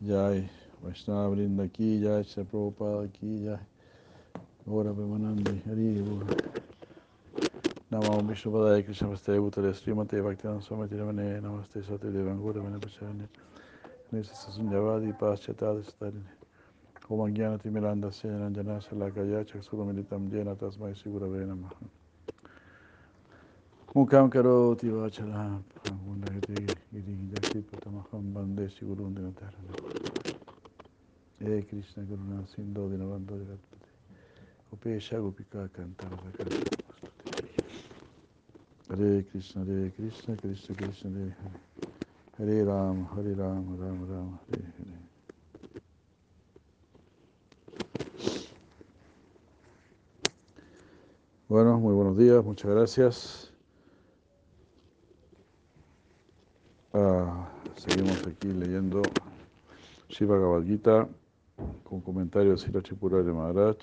Jai, Vaishnava Brinda aquí, Jai, Shri Prabhupada aquí, Jai. Ahora Premanandi, Hari, Namo Vishnu Padaya Krishna Vaste Bhutale Srimate Bhaktivedanta Swami Tiravane Namaste Sati Devangura Vene Pachane Nisa Sasunyavadi Paschatadi Starini Om Jnana Timiranda Senaranjana Salakaya Chaksura Militam Jena Tasmai Sigura Namaha Mukam Karoti Vachalam Gundagati Giri Jakti Patamaham Bande Sigurun Dinatarana E Krishna Sindho Dinavando Jagatpati Upesha Gopika Kantara Sakara Hare Krishna, Hare Krishna, Krishna Krishna, Hare Hare. Hare Ram, Hare Ram, Ram Ram, Hare Hare. Bueno, muy buenos días, muchas gracias. Ah, seguimos aquí leyendo Shiva Bhagavad Gita con comentarios de Sila Tripurari Maharaj.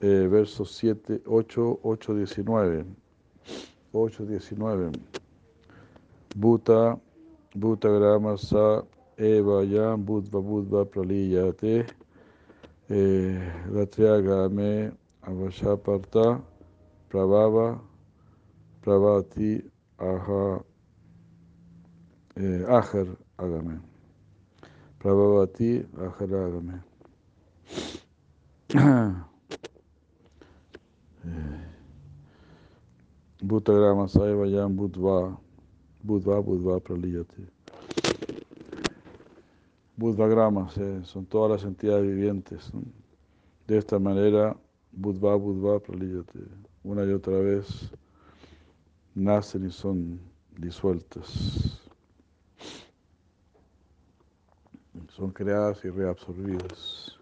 Eh, versos 7, 8, 8, 19. 8, 19. Bhuta, Bhuta Sa Eva Yam Budva Budva Praliyate Ratriagame Avashaparta Prabhava Prabhati Aha eh, Agame Prabhavati Ajar Agame Bhutagrama Saiva Yam Budva Budva Budva Praliyate Budvagramas eh, son todas las entidades vivientes. De esta manera, Budva Budva Praliyate, una y otra vez nacen y son disueltas. Son creadas y reabsorbidas.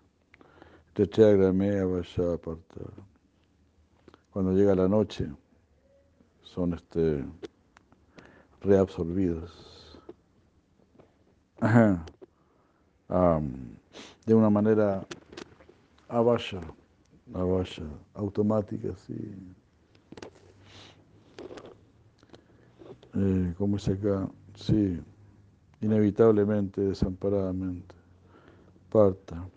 Cuando llega la noche, son este, reabsorbidas. Um, de una manera avasha, avasha, automática, sí. Eh, como dice acá, sí, inevitablemente, desamparadamente. Parta,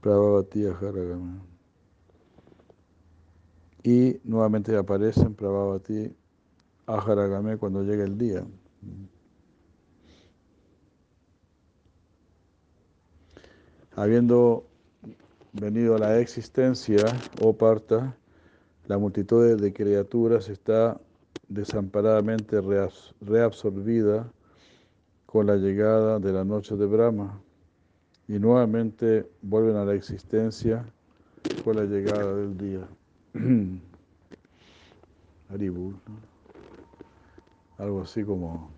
Prabhavati Haragama. Y nuevamente aparecen Prabhavati Aharagame cuando llega el día. Habiendo venido a la existencia, oh Parta, la multitud de criaturas está desamparadamente reabsorbida con la llegada de la noche de Brahma y nuevamente vuelven a la existencia con la llegada del día. Haribul, ¿no? algo así como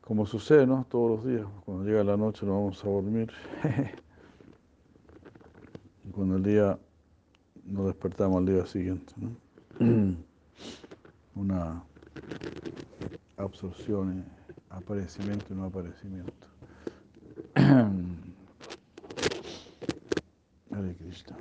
como sucede, ¿no? Todos los días, cuando llega la noche nos vamos a dormir. y cuando el día nos despertamos al día siguiente, ¿no? Una absorción, aparecimiento y no aparecimiento. Hare Krishna.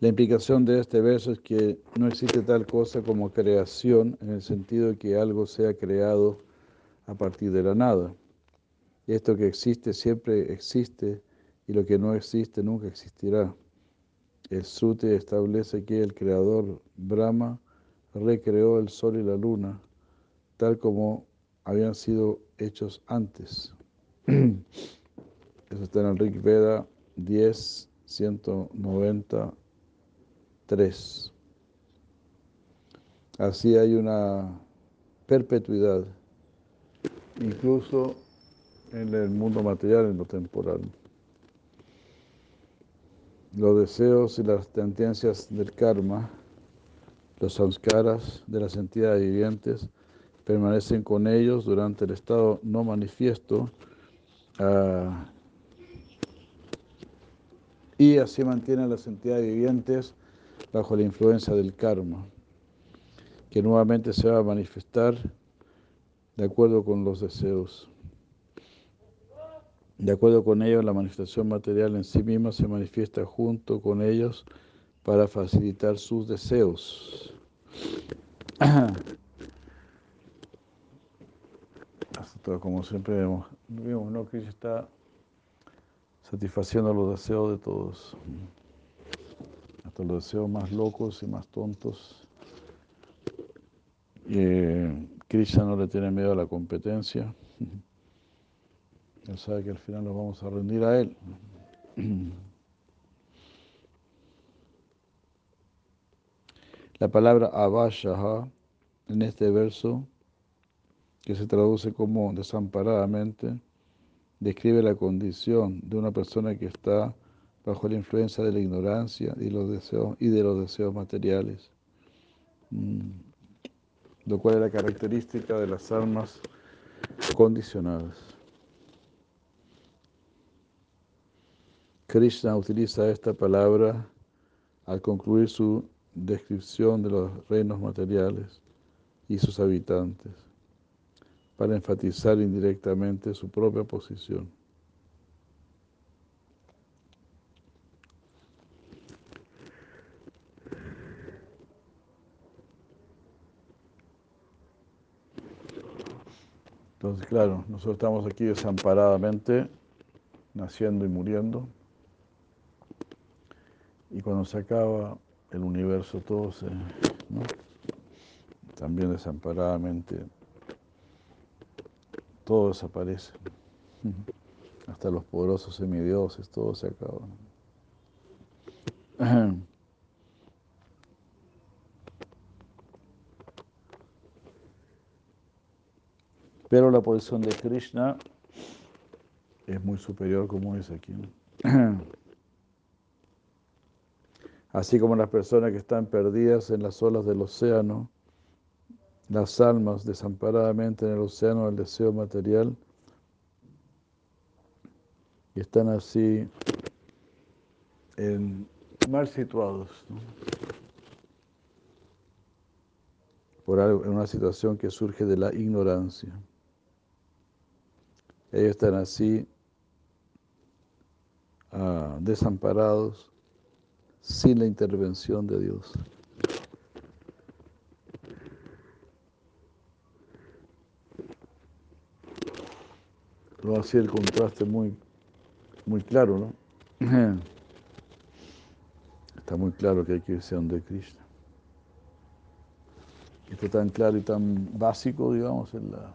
La implicación de este verso es que no existe tal cosa como creación en el sentido de que algo sea creado a partir de la nada. Esto que existe siempre existe y lo que no existe nunca existirá. El Sruti establece que el creador Brahma recreó el sol y la luna tal como habían sido hechos antes. Eso está en el Rig Veda 10, 193. Así hay una perpetuidad, incluso en el mundo material, en lo temporal. Los deseos y las tendencias del karma, los samskaras de las entidades vivientes, permanecen con ellos durante el estado no manifiesto uh, y así mantienen las entidades vivientes bajo la influencia del karma, que nuevamente se va a manifestar de acuerdo con los deseos. De acuerdo con ellos, la manifestación material en sí misma se manifiesta junto con ellos para facilitar sus deseos. Como siempre vemos, vemos ¿no? Krishna está satisfaciendo los deseos de todos, hasta los deseos más locos y más tontos. Eh, Krishna no le tiene miedo a la competencia. Él sabe que al final nos vamos a rendir a Él. La palabra avashaha en este verso, que se traduce como desamparadamente, describe la condición de una persona que está bajo la influencia de la ignorancia y, los deseos, y de los deseos materiales, mm. lo cual es la característica de las almas condicionadas. Krishna utiliza esta palabra al concluir su descripción de los reinos materiales y sus habitantes, para enfatizar indirectamente su propia posición. Entonces, claro, nosotros estamos aquí desamparadamente, naciendo y muriendo. Y cuando se acaba el universo, todo se, también desamparadamente, todo desaparece. Hasta los poderosos semidioses, todo se acaba. Pero la posición de Krishna es muy superior, como dice aquí. Así como las personas que están perdidas en las olas del océano, las almas desamparadamente en el océano del deseo material, y están así en, mal situados, por algo, en una situación que surge de la ignorancia. Ellos están así ah, desamparados sin la intervención de Dios. Lo así el contraste muy, muy claro, ¿no? Está muy claro que hay que irse donde Krishna. Esto tan claro y tan básico, digamos, en la,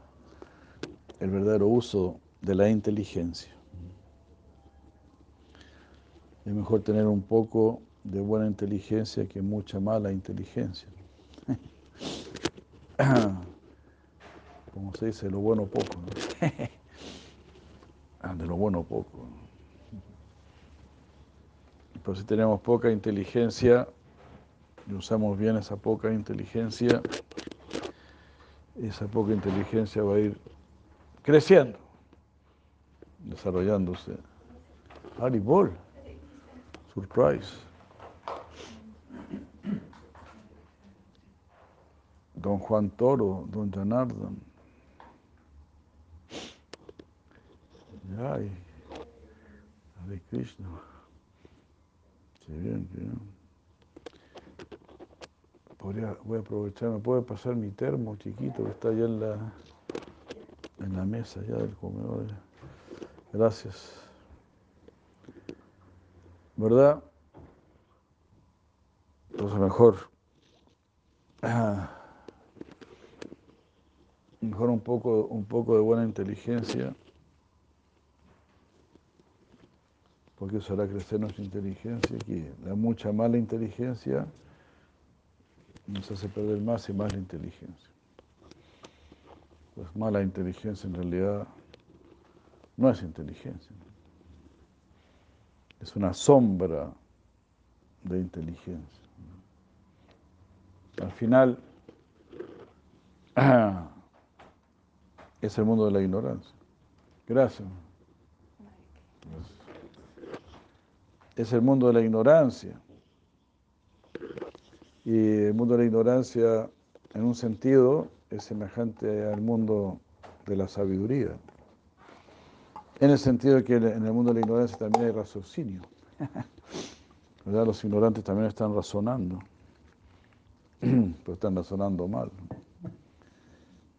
el verdadero uso de la inteligencia. Es mejor tener un poco de buena inteligencia que mucha mala inteligencia. Como se dice, lo bueno poco. Ah, de lo bueno poco. Pero si tenemos poca inteligencia y usamos bien esa poca inteligencia, esa poca inteligencia va a ir creciendo, desarrollándose. Haribol, surprise. Don Juan Toro, Don Janardan. Ay, Hare Krishna. Bien, bien. Podría, voy a aprovechar, me puede pasar mi termo chiquito que está allá en la, en la mesa ya del comedor. Gracias. ¿Verdad? Entonces mejor. Mejor un poco, un poco de buena inteligencia, porque eso hará crecer nuestra inteligencia, que la mucha mala inteligencia nos hace perder más y más la inteligencia. Pues mala inteligencia en realidad no es inteligencia, es una sombra de inteligencia. Al final, es el mundo de la ignorancia. Gracias. Es el mundo de la ignorancia. Y el mundo de la ignorancia, en un sentido, es semejante al mundo de la sabiduría. En el sentido de que en el mundo de la ignorancia también hay raciocinio. Los ignorantes también están razonando, pero están razonando mal.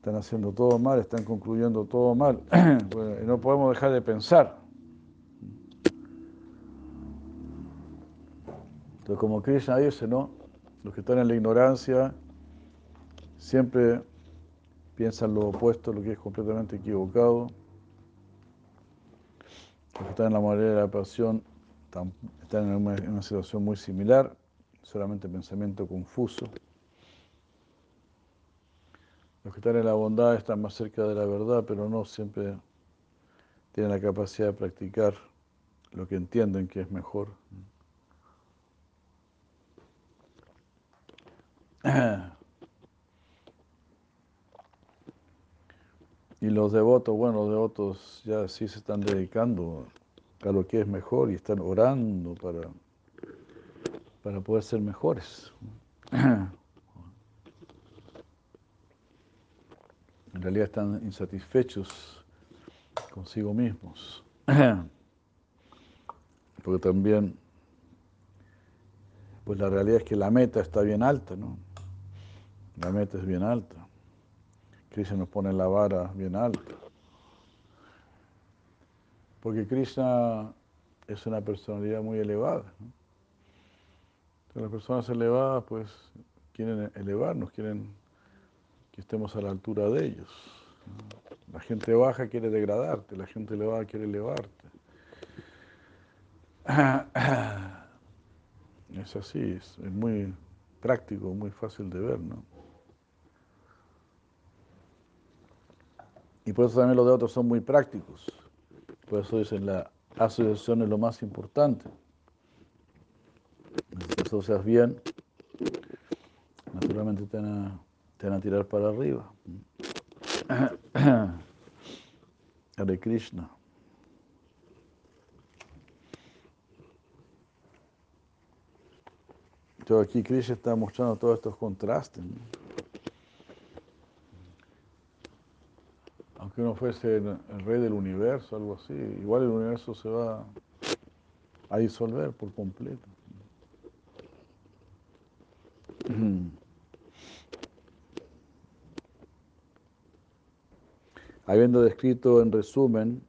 Están haciendo todo mal, están concluyendo todo mal. no podemos dejar de pensar. Entonces, como Krishna dice, ¿no? Los que están en la ignorancia siempre piensan lo opuesto, lo que es completamente equivocado. Los que están en la moralidad de la pasión están en una, situación muy similar, solamente pensamiento confuso. Los que están en la bondad están más cerca de la verdad, pero no siempre tienen la capacidad de practicar lo que entienden que es mejor. Y los devotos, bueno, los devotos ya sí se están dedicando a lo que es mejor y están orando para, para poder ser mejores. En realidad están insatisfechos consigo mismos. Porque también, pues la realidad es que la meta está bien alta, ¿no? La meta es bien alta. Krishna nos pone la vara bien alta. Porque Krishna es una personalidad muy elevada. las personas elevadas pues quieren elevarnos, quieren que estemos a la altura de ellos. La gente baja quiere degradarte, la gente elevada quiere elevarte. Es así, es, muy práctico, muy fácil de ver, ¿no? Y por eso también los de otros son muy prácticos. Por eso dicen la asociación es lo más importante. Si te bien, naturalmente te van, a, tirar para arriba. Hare Krishna. Entonces aquí Krishna está mostrando todos estos contrastes. que uno fuese el, rey del universo, algo así, igual el universo se va a disolver por completo. Habiendo descrito en resumen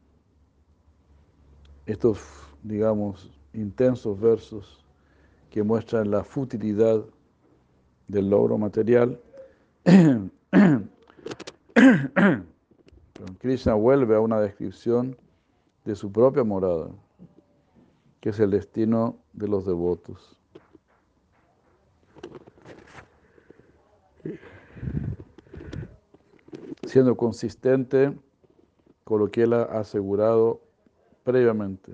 estos, digamos, intensos versos que muestran la futilidad del logro material, Krishna vuelve a una descripción de su propia morada, que es el destino de los devotos. Siendo consistente con lo que él ha asegurado previamente.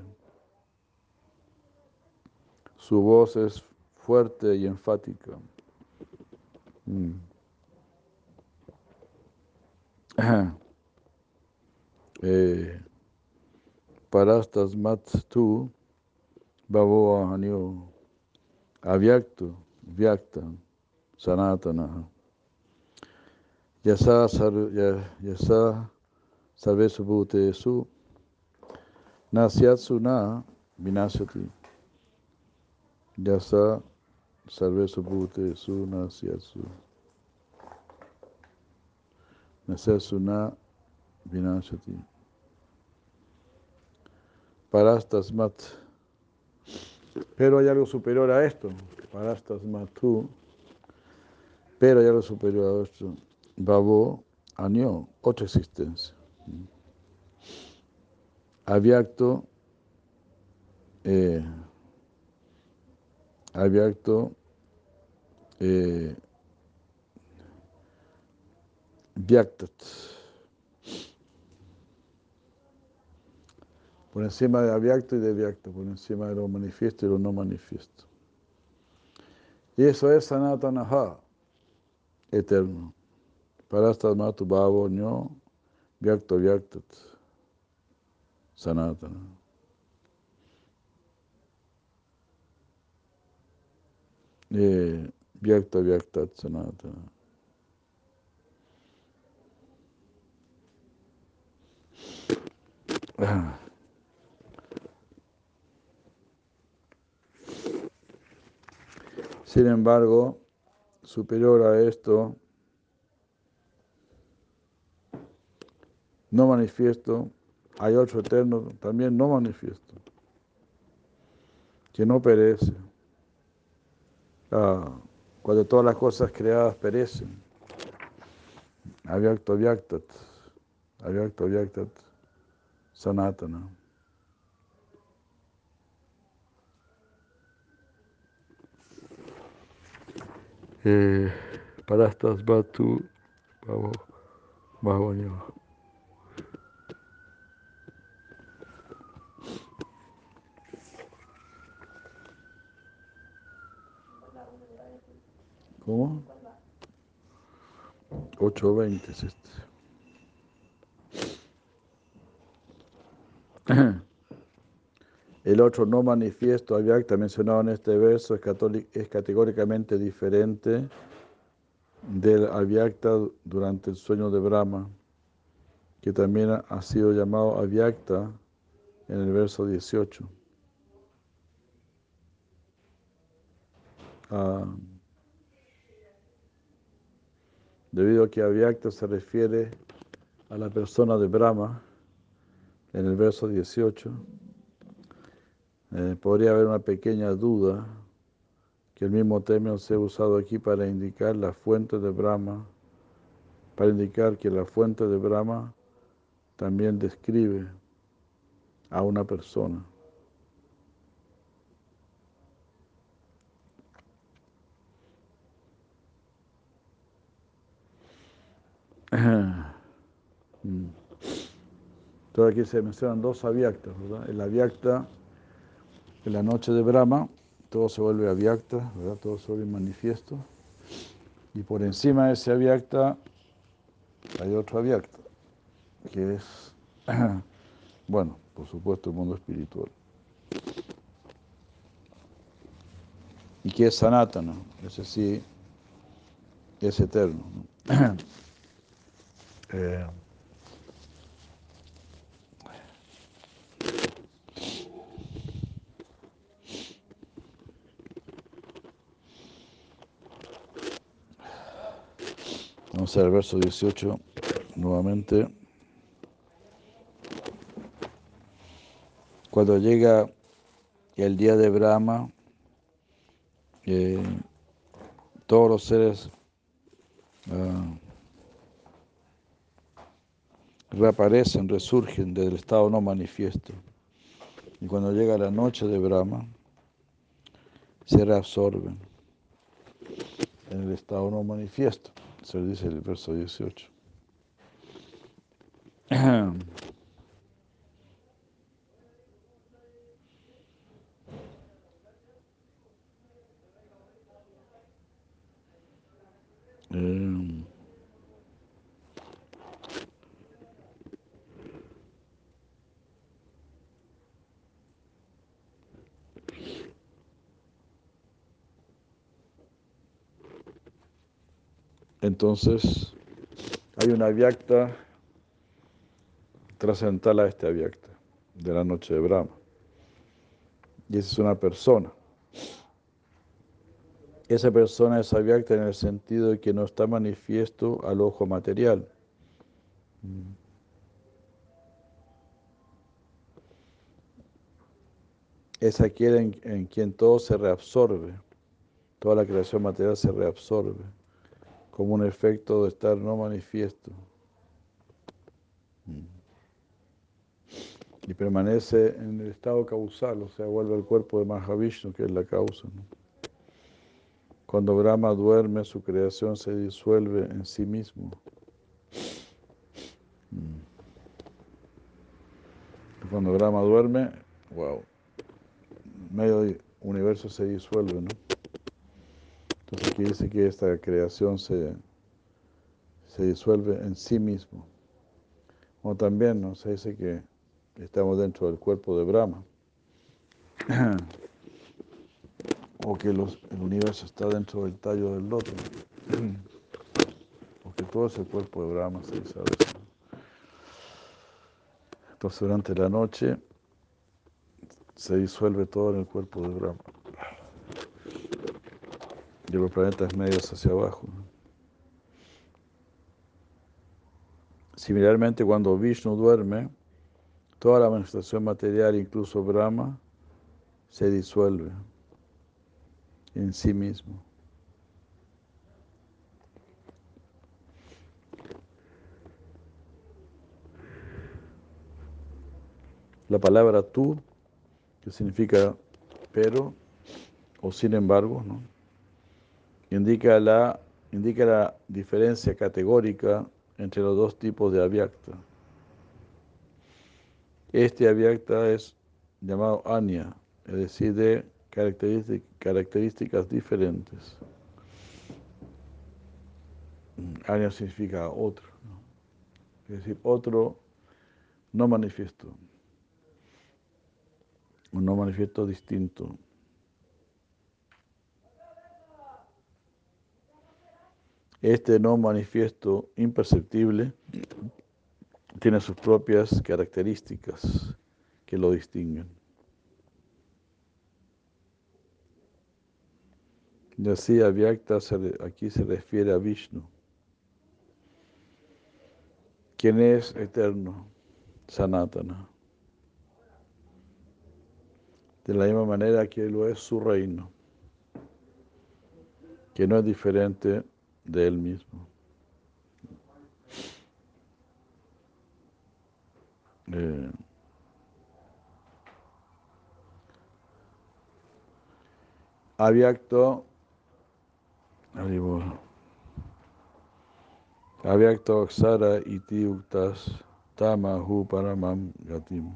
Su voz es fuerte y enfática. Mm. eh, parastasmat tu bhavo ahanyo avyaktu vyakta sanatana yasa yasa sarvesu bhutesu nasyatsu na vinasati yasa sarvesu bhutesu nasyatsu nasyatsu na vinasati Parastasmat. Pero hay algo superior a esto. Parastasmat tú. Pero hay algo superior a esto. Babo, año, otra existencia. Avyakto, eh, avyakto, eh, por encima de avyakta y de vyakta, por encima de lo manifiesto y lo no manifiesto. Y eso es sanatanaha, eterno. Parastamatu bhavo nyo vyakta vyaktat sanatana. Eh, vyakta vyaktat sanatana. Sin embargo, superior a esto, no manifiesto, hay otro eterno también no manifiesto, que no perece. Ah, cuando todas las cosas creadas perecen. Avyakta avyaktat, avyakta avyaktat, sanatana. Eh, parastas batu, vamos, vamos. ¿Cómo? 8.20 es este. El otro no manifiesto avyakta mencionado en este verso es, es categóricamente diferente del avyakta durante el sueño de Brahma, que también ha sido llamado avyakta en el verso 18. Ah, debido a que avyakta se refiere a la persona de Brahma en el verso 18, eh, podría haber una pequeña duda que el mismo término sea usado aquí para indicar la fuente de Brahma, para indicar que la fuente de Brahma también describe a una persona. Entonces aquí se mencionan dos avyaktas, ¿verdad? El avyakta en la noche de Brahma, todo se vuelve avyakta, ¿verdad? Todo se vuelve manifiesto. Y por encima de ese avyakta hay otro avyakta, que es, bueno, por supuesto el mundo espiritual. Y que es sanatana, ese sí es eterno. Eh, vamos a ver el verso 18 nuevamente. Cuando llega el día de Brahma, eh, todos los seres uh, reaparecen, resurgen del estado no manifiesto. Y cuando llega la noche de Brahma, se reabsorben en el estado no manifiesto. Se dice el verso 18. Entonces, hay una avyakta trascendental a este avyakta de la noche de Brahma. Y esa es una persona. Esa persona es avyakta en el sentido de que no está manifiesto al ojo material. Es aquel en, en quien todo se reabsorbe, toda la creación material se reabsorbe como un efecto de estar no manifiesto. Mm. Y permanece en el estado causal, o sea, vuelve al cuerpo de Mahavishnu, que es la causa. Cuando Brahma duerme, su creación se disuelve en sí mismo. Mm. Cuando Brahma duerme, wow, medio universo se disuelve, ¿no? Entonces aquí dice que esta creación se, se disuelve en sí mismo. O también ¿no? se dice que estamos dentro del cuerpo de Brahma. o que el universo está dentro del tallo del loto. Porque todo ese cuerpo de Brahma se dice Entonces durante la noche se disuelve todo en el cuerpo de Brahma. De los planetas medios hacia abajo. Similarmente, cuando Vishnu duerme, toda la manifestación material, incluso Brahma, se disuelve en sí mismo. La palabra tú, que significa pero o sin embargo, ¿no? Indica, la, indica la diferencia categórica entre los dos tipos de avyakta. Este avyakta es llamado anya, es decir, de características diferentes. Anya significa otro, es decir, otro no manifiesto, un no manifiesto distinto. Este no manifiesto imperceptible tiene sus propias características que lo distinguen. Y así Avyakta aquí se refiere a Vishnu, quien es eterno, Sanatana. De la misma manera que lo es su reino, que no es diferente de él mismo. Eh, Avyakto, Avyakto Aksara iti uktas tamahu paramam gatim.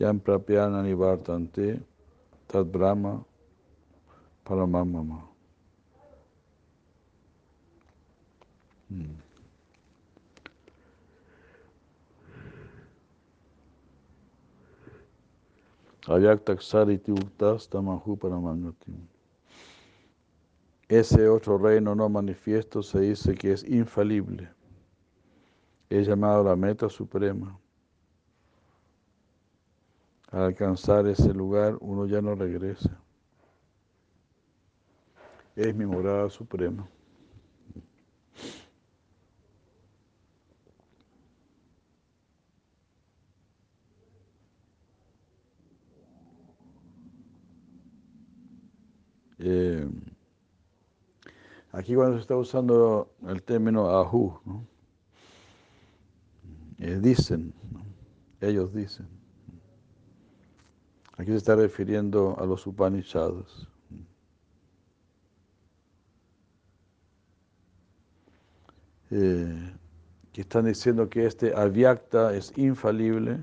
Yam prapyana nivartante tad brahma paramam. Hmm. Ese otro reino no manifiesto se dice que es infalible. Es llamado la meta suprema. Al alcanzar ese lugar uno ya no regresa. Es mi morada suprema. Eh, aquí cuando se está usando el término ahu, eh, dicen, ellos dicen. Aquí se está refiriendo a los Upanishads. Eh, que están diciendo que este avyakta es infalible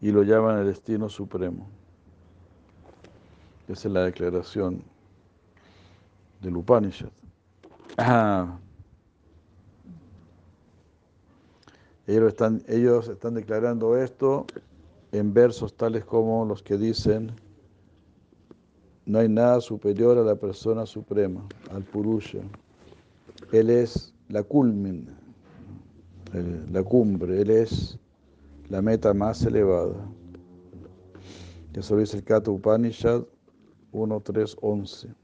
y lo llaman el destino supremo. Esa es la declaración del Upanishad. Ellos, están, ellos están declarando esto en versos tales como los que dicen, no hay nada superior a la persona suprema, al Purusha. Él es la culmin, la cumbre, Él es la meta más elevada. Eso dice el Kata Upanishad 1, 3, 11.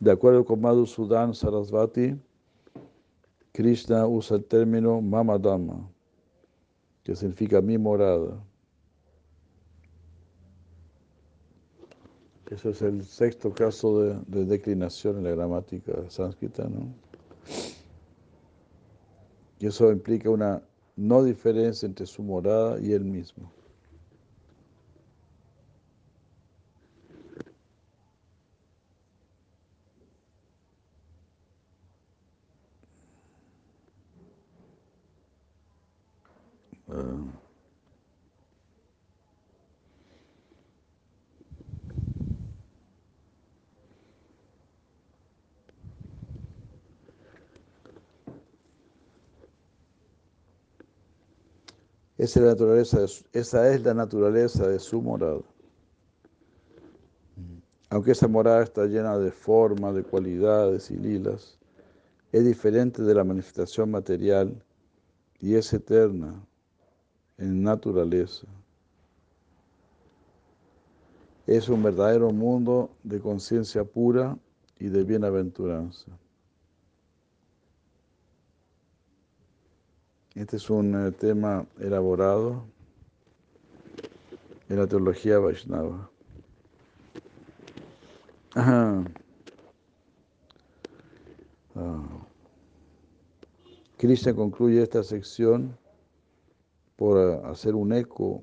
De acuerdo con Madhusudan Sarasvati, Krishna usa el término Mamadama, que significa mi morada. Ese es el sexto caso de, declinación en la gramática sánscrita, ¿no? Y eso implica una no diferencia entre su morada y él mismo. Esa es la naturaleza de su, esa morada. Aunque esa morada está llena de formas, de cualidades y lilas, es diferente de la manifestación material y es eterna en naturaleza. Es un verdadero mundo de conciencia pura y de bienaventuranza. Este es un eh, tema elaborado en la teología Vaishnava. Ah. Krishna concluye esta sección por eh, hacer un eco,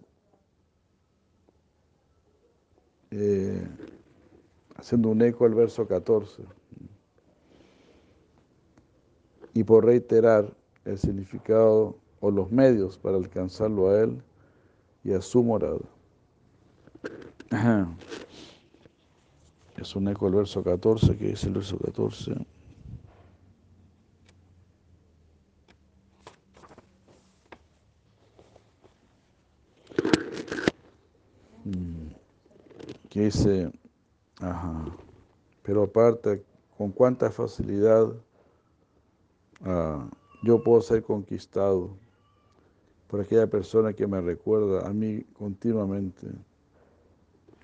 eh, haciendo un eco al verso 14 y por reiterar el significado o los medios para alcanzarlo a él y a su morada. Es un eco al verso 14, que es el verso 14. Mm. Que dice, ajá, pero aparte, con cuánta facilidad ah, yo puedo ser conquistado por aquella persona que me recuerda a mí continuamente,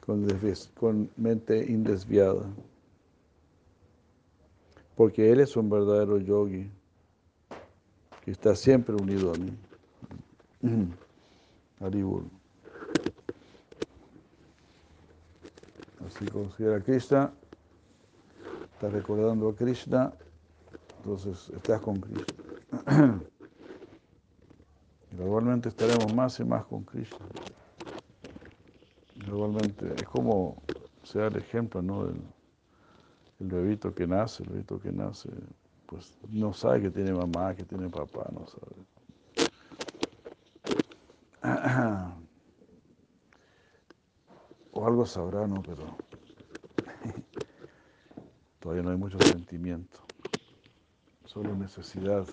con, mente indesviada. Porque Él es un verdadero yogi que está siempre unido a mí. Haribur. Así considera a Krishna, está recordando a Krishna, entonces estás con Krishna. Gradualmente estaremos más y más con Krishna. Gradualmente, es como se da el ejemplo, ¿no? El, el bebito que nace, el bebito que nace, pues no sabe que tiene mamá, que tiene papá, no sabe. O algo sabrá, ¿no? Pero todavía no hay mucho sentimiento, solo necesidad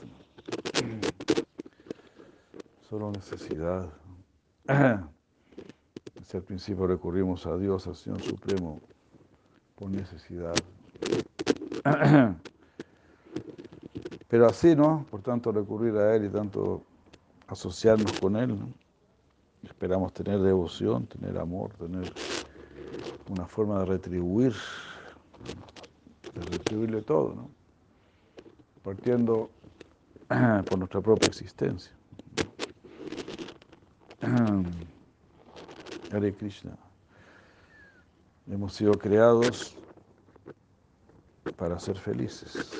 solo necesidad. Desde el principio recurrimos a Dios, al Señor Supremo, por necesidad. Pero así, ¿no? Por tanto, recurrir a Él y tanto asociarnos con Él, Esperamos tener devoción, tener amor, tener una forma de retribuir, de retribuirle todo, ¿no? Partiendo por nuestra propia existencia. Hare Krishna. Hemos sido creados para ser felices,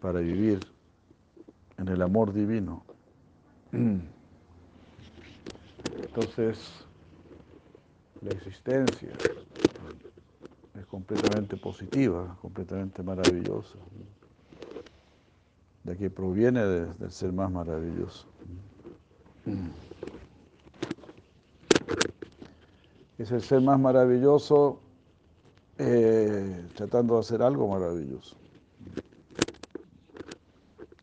para vivir en el amor divino. Entonces, la existencia es completamente positiva, completamente maravillosa, de que proviene del ser más maravilloso. Es el ser más maravilloso eh, tratando de hacer algo maravilloso.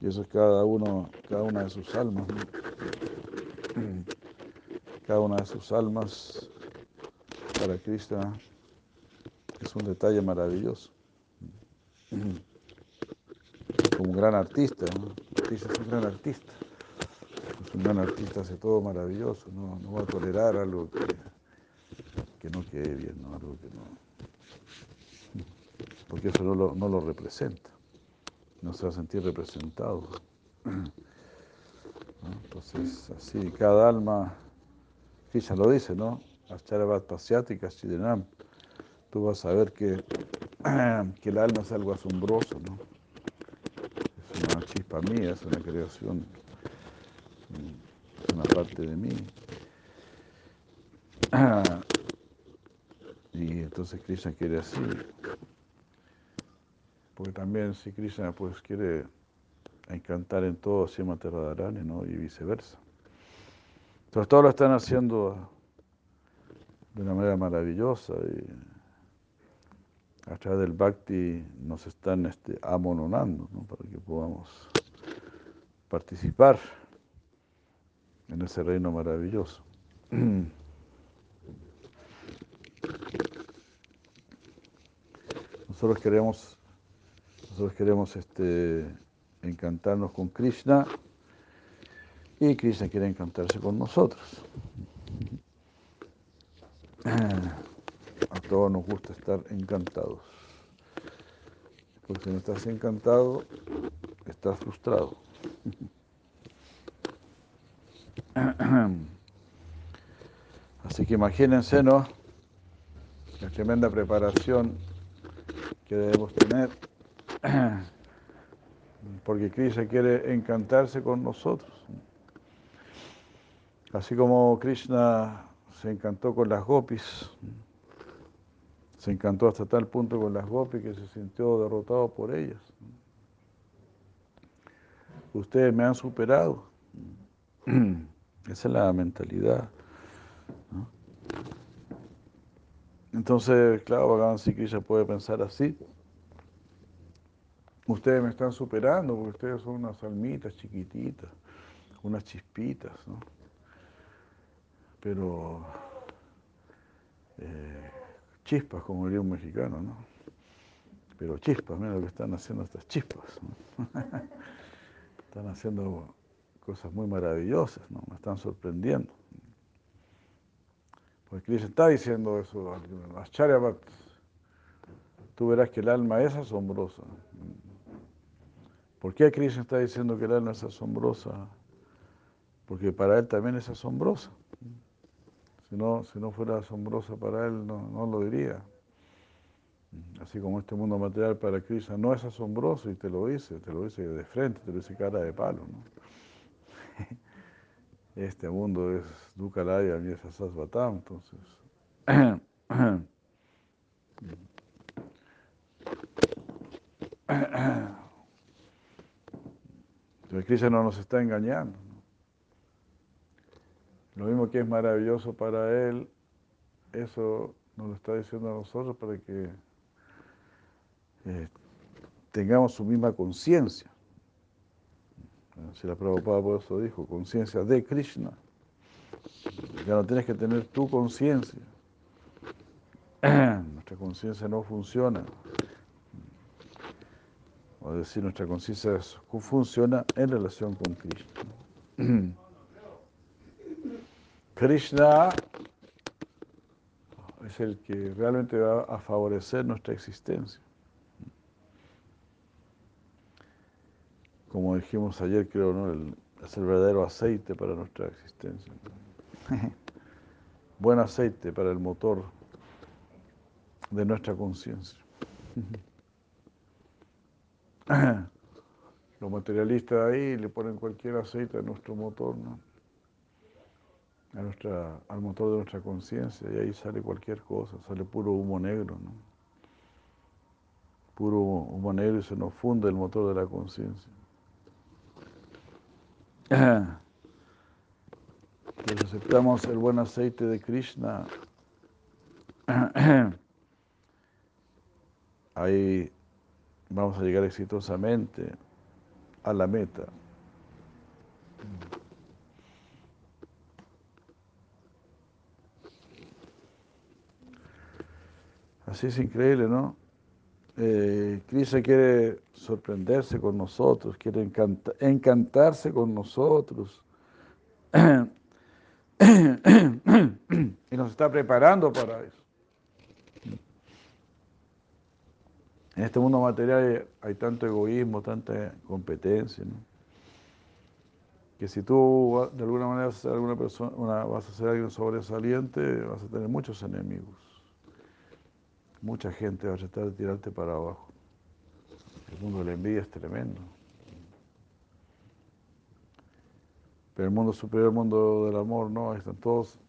Y eso es cada uno, cada una de sus almas. Cada una de sus almas para Cristo es un detalle maravilloso. Como un gran artista, Cristo es un gran artista un gran artista hace todo maravilloso, no, va a tolerar algo que, no quede bien, ¿no? algo que no. Porque eso no lo, representa, no se va a sentir representado. Entonces, así, cada alma, ya lo dice, ¿no? Acharabat Pasyati Tú vas a ver que, que el alma es algo asombroso, Es chispa mía, es una creación una parte de mí. y entonces Krishna quiere así. Porque también si Krishna pues quiere encantar en todo Sima Radharani, ¿no? Y viceversa. Entonces todos lo están haciendo de una manera maravillosa y a través del bhakti nos están este, amononando ¿no? para que podamos participar en ese reino maravilloso. Nosotros queremos, Nosotros queremos este, encantarnos con Krishna y Krishna quiere encantarse con nosotros. A todos nos gusta estar encantados. Porque si no estás encantado, estás frustrado. Así que imagínense, ¿no? La tremenda preparación que debemos tener, porque Krishna quiere encantarse con nosotros. Así como Krishna se encantó con las gopis, se encantó hasta tal punto con las gopis que se sintió derrotado por ellas. Ustedes me han superado. Esa es la mentalidad. Entonces, claro, Bhagavan Krishna puede pensar así. Ustedes me están superando porque ustedes son unas almitas chiquititas, unas chispitas, ¿no? Pero eh, chispas, como diría un mexicano, ¿no? Pero chispas, mira lo que están haciendo estas chispas. están haciendo cosas muy maravillosas, ¿no? Me están sorprendiendo. Pues Krishna está diciendo eso, las tú verás que el alma es asombrosa. ¿Por qué Krishna está diciendo que el alma es asombrosa? Porque para él también es asombrosa. Si no, si no fuera asombrosa para él, no, lo diría. Así como este mundo material para Krishna no es asombroso y te lo dice, te lo dice de frente, te lo dice cara de palo. Este mundo es Dukalaya y es Asasvatam, entonces. Entonces Krishna no nos está engañando. Lo mismo que es maravilloso para él, eso nos lo está diciendo a nosotros para que eh, tengamos su misma conciencia. Si la Prabhupada por eso dijo, conciencia de Krishna. Ya no tienes que tener tu conciencia. Nuestra conciencia no funciona. O decir, nuestra conciencia funciona en relación con Krishna. Krishna es el que realmente va a favorecer nuestra existencia. Como dijimos ayer, creo, ¿no? El, es el verdadero aceite para nuestra existencia. Buen aceite para el motor de nuestra conciencia. Los materialistas ahí le ponen cualquier aceite a nuestro motor, ¿no? A nuestra, al motor de nuestra conciencia y ahí sale cualquier cosa, sale puro humo negro, ¿no? Puro humo negro y se nos funde el motor de la conciencia. Entonces aceptamos el buen aceite de Krishna. Ahí vamos a llegar exitosamente a la meta. Así es increíble, ¿no? Eh, quiere sorprenderse con nosotros, quiere encantarse con nosotros. y nos está preparando para eso. En este mundo material hay tanto egoísmo, tanta competencia, que si tú de alguna manera vas a ser alguna persona, vas a ser alguien sobresaliente, vas a tener muchos enemigos mucha gente va a tratar de tirarte para abajo. El mundo de la envidia es tremendo. Pero el mundo superior, el mundo del amor, no, están todos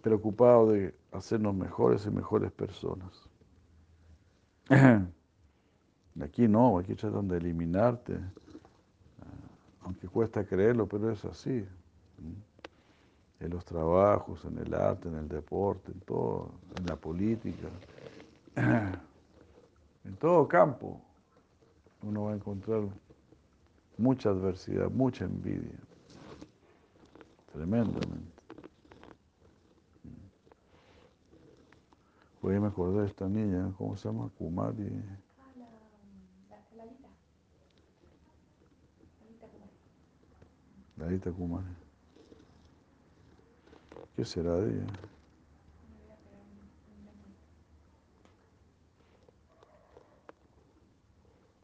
preocupados de hacernos mejores y mejores personas. Aquí no, aquí tratan de eliminarte, aunque cuesta creerlo, pero es así en los trabajos, en el arte, en el deporte, en todo, en la política, en todo campo, uno va a encontrar mucha adversidad, mucha envidia, tremendamente. Hoy me acordé de esta niña, ¿cómo se llama? Kumari. Lalita Kumari. ¿Qué será de ella?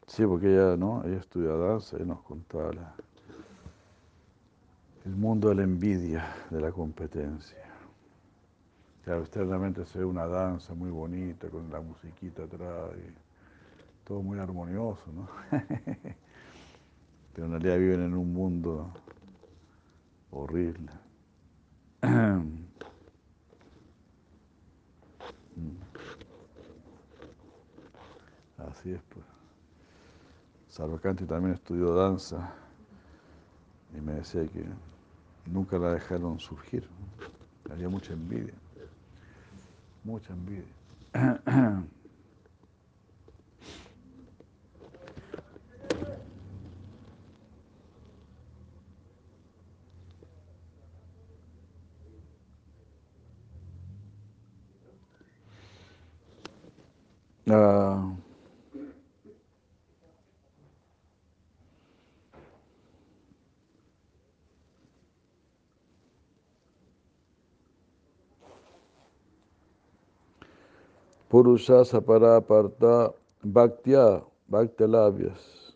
Sí, porque ella, ¿no? Ella estudia danza y nos contaba el mundo de la envidia, de la competencia. Claro, externamente se ve una danza muy bonita con la musiquita atrás y todo muy armonioso, ¿no? Pero en realidad viven en un mundo horrible. Así es, pues. Sarvakanti también estudió danza y me decía que nunca la dejaron surgir. Había mucha envidia, mucha envidia. Ah, Purusha sapara parta bhaktya bhakti labias.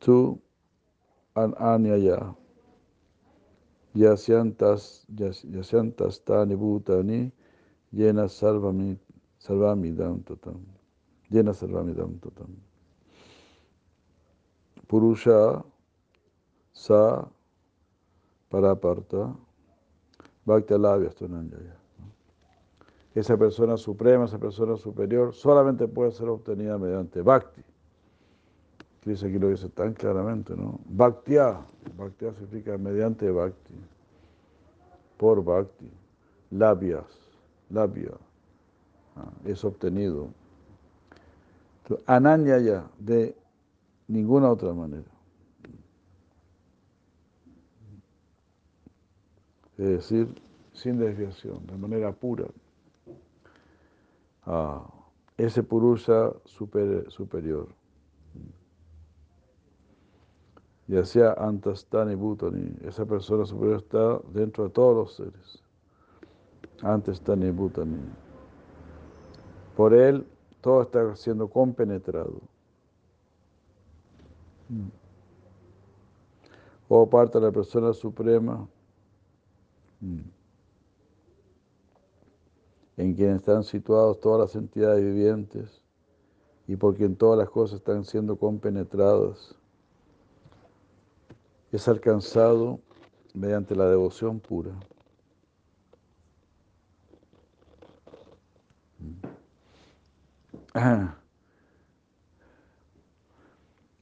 Tu an anyaya. Yasyantas yas- yasyantas tani bhutani yena sarvami sarvamidam tatam. Purusha sa paraparta. Bhakti labias tu anyaya esa persona suprema, esa persona superior, solamente puede ser obtenida mediante bhakti. Dice aquí lo dice tan claramente, ¿no? Bhaktya, bhaktya significa mediante bhakti, por bhakti, labias, labia, ah, es obtenido. Entonces, Ananyaya, de ninguna otra manera. Es decir, sin desviación, de manera pura. Ah, ese Purusha super- superior. Ya sea Antastani Bhutani, esa persona superior está dentro de todos los seres. Antastani Bhutani. Por él, todo está siendo compenetrado. O parte de la persona suprema, mm, en quien están situadas todas las entidades vivientes y por quien todas las cosas están siendo compenetradas, es alcanzado mediante la devoción pura.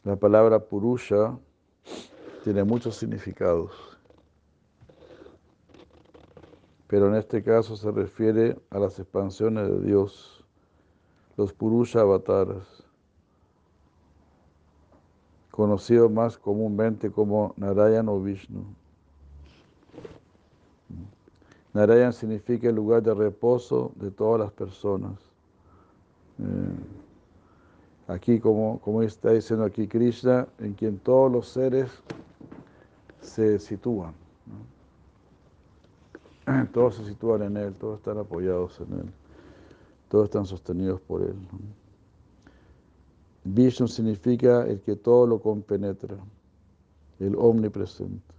La palabra purusha tiene muchos significados, pero en este caso se refiere a las expansiones de Dios, los purusha avataras, conocidos más comúnmente como Narayan o Vishnu. Narayan significa el lugar de reposo de todas las personas. Eh, Aquí, como, como está diciendo aquí Krishna, en quien todos los seres se sitúan. Todos se sitúan en Él, todos están apoyados en Él, todos están sostenidos por Él. ¿no? Vishnu significa el que todo lo compenetra, el omnipresente.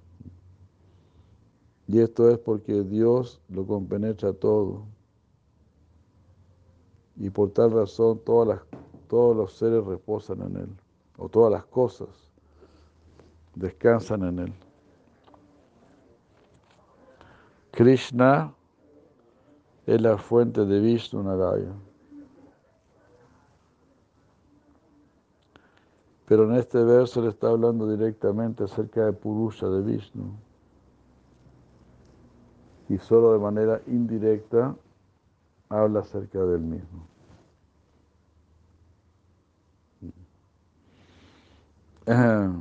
Y esto es porque Dios lo compenetra todo. Y por tal razón todas las todos los seres reposan en Él, o todas las cosas descansan en Él. Krishna es la fuente de Vishnu Narayana. Pero en este verso le está hablando directamente acerca de Purusha de Vishnu. Y solo de manera indirecta habla acerca del mismo. Ah.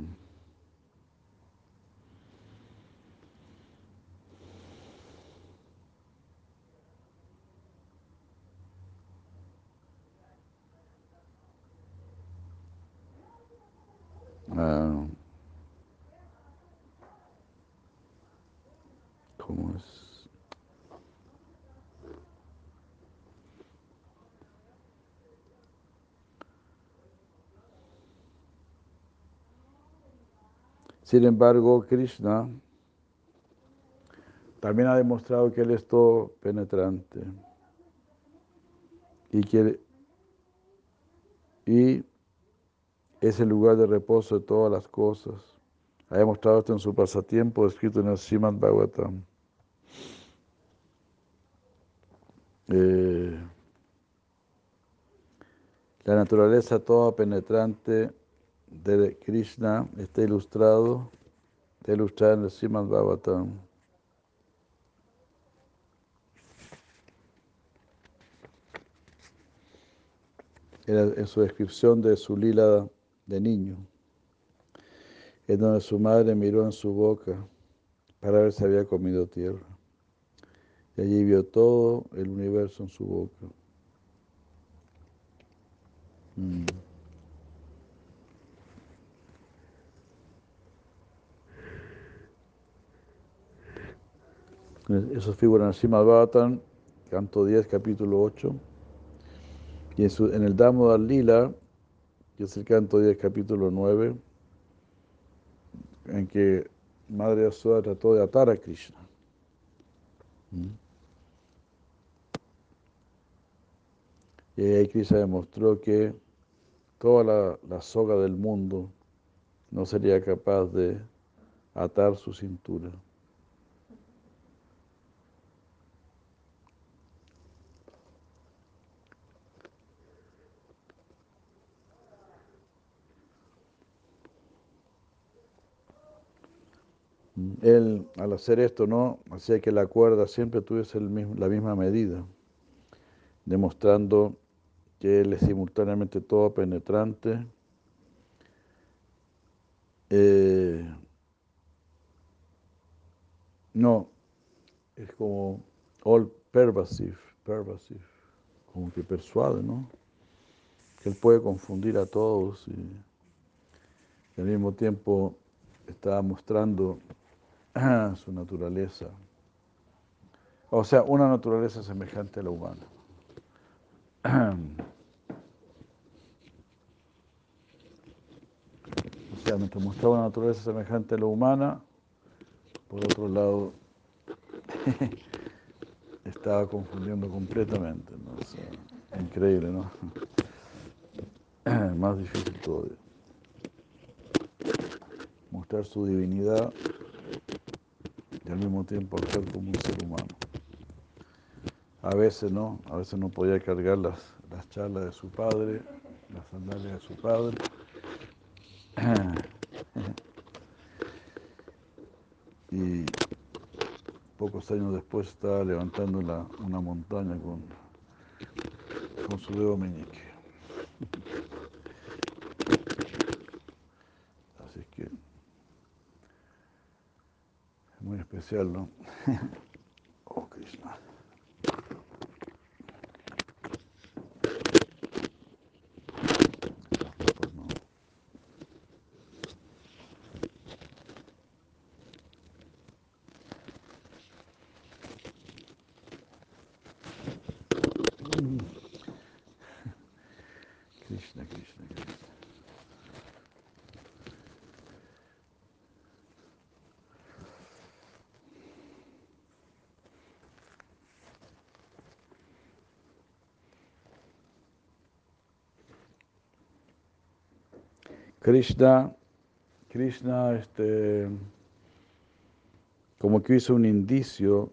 Sin embargo, Krishna también ha demostrado que Él es todo penetrante y que y es el lugar de reposo de todas las cosas. Ha demostrado esto en su pasatiempo escrito en el Srimad Bhagavatam. Eh, la naturaleza toda penetrante de Krishna está ilustrado, está ilustrado en el Srimad Bhagavatam. en su descripción de su lila de niño, en donde su madre miró en su boca para ver si había comido tierra. Y allí vio todo el universo en su boca. Mm. Eso figura en Srimad canto 10, capítulo 8. Y en, su, en el Damodar Lila, que es el canto 10, capítulo 9, en que Madre Asura trató de atar a Krishna. ¿Mm? Y ahí Krishna demostró que toda la soga del mundo no sería capaz de atar su cintura. Él, al hacer esto, no hacía que la cuerda siempre tuviese la misma medida, demostrando que Él es simultáneamente todo penetrante, eh, no, es como all pervasive, pervasive, como que persuade, ¿no? Que Él puede confundir a todos y al mismo tiempo estaba mostrando su naturaleza. O sea, una naturaleza semejante a la humana. O sea, mientras mostraba una naturaleza semejante a la humana, por otro lado, estaba confundiendo completamente. increíble, ¿no? Más difícil todavía. Mostrar su divinidad y al mismo tiempo actuar como un ser humano. A veces no, a veces no podía cargar las, las charlas de su padre, las sandalias de su padre. Y pocos años después estaba levantando una montaña con, con su dedo meñique. Especial, ¿no? Oh, Krishna. Krishna, Krishna, Krishna. Krishna, Krishna, este, como que hizo un indicio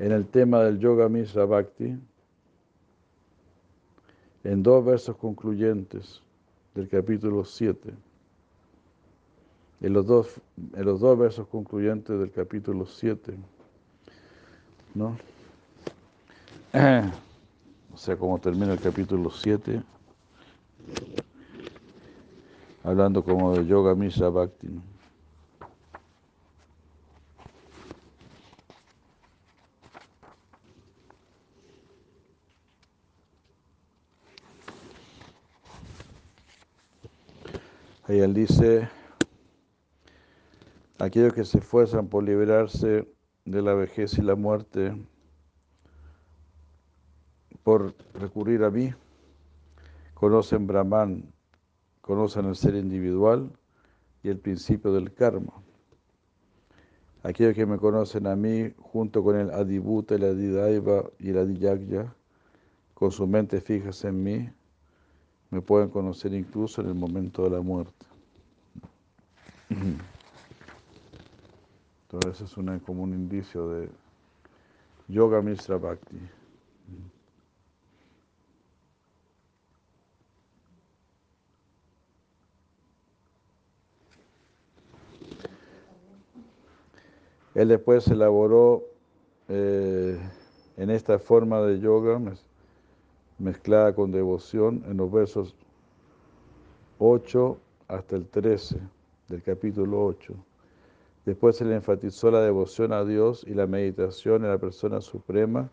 en el tema del Yoga Misra Bhakti, en dos versos concluyentes del capítulo 7. En los dos, en los dos versos concluyentes del capítulo 7. ¿No? O sea, como termina el capítulo 7, hablando como de Yoga Misa Bhakti. Ahí él dice, aquellos que se esfuerzan por liberarse de la vejez y la muerte, por recurrir a mí, conocen Brahman conocen el ser individual y el principio del karma. Aquellos que me conocen a mí junto con el Adibhuta, el Adidaiva y el Adiyagya, con su mente fija en mí, me pueden conocer incluso en el momento de la muerte. Entonces es una, como un indicio de Yoga Mishra Bhakti. Él después elaboró eh, en esta forma de yoga mezclada con devoción en los versos 8 hasta el 13 del capítulo 8. Después se le enfatizó la devoción a Dios y la meditación en la persona suprema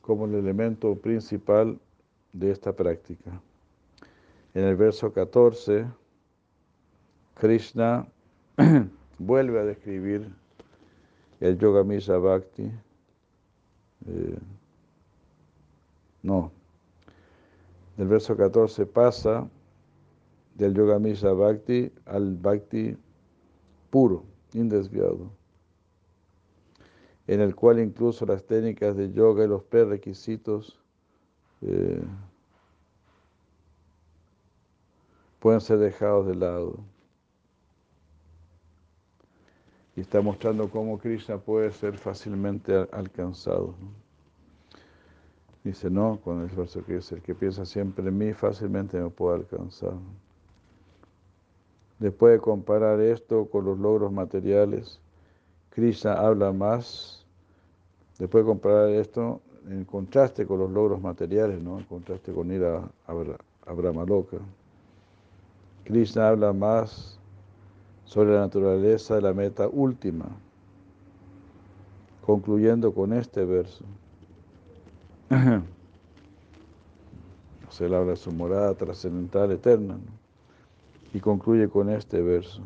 como el elemento principal de esta práctica. En el verso 14, Krishna vuelve a describir el Yoga Misa Bhakti. Eh, no, del verso 14 pasa del Yoga Misa Bhakti al Bhakti puro, indesviado, en el cual incluso las técnicas de yoga y los prerequisitos eh, pueden ser dejados de lado. Y está mostrando cómo Krishna puede ser fácilmente alcanzado. Dice, no, con el verso que dice, el que piensa siempre en mí fácilmente me puede alcanzar. Después de comparar esto con los logros materiales, Krishna habla más, después de comparar esto en contraste con los logros materiales, ¿no? en contraste con ir a, a. Krishna habla más sobre la naturaleza de la meta última, concluyendo con este verso. Se habla de su morada trascendental eterna y concluye con este verso.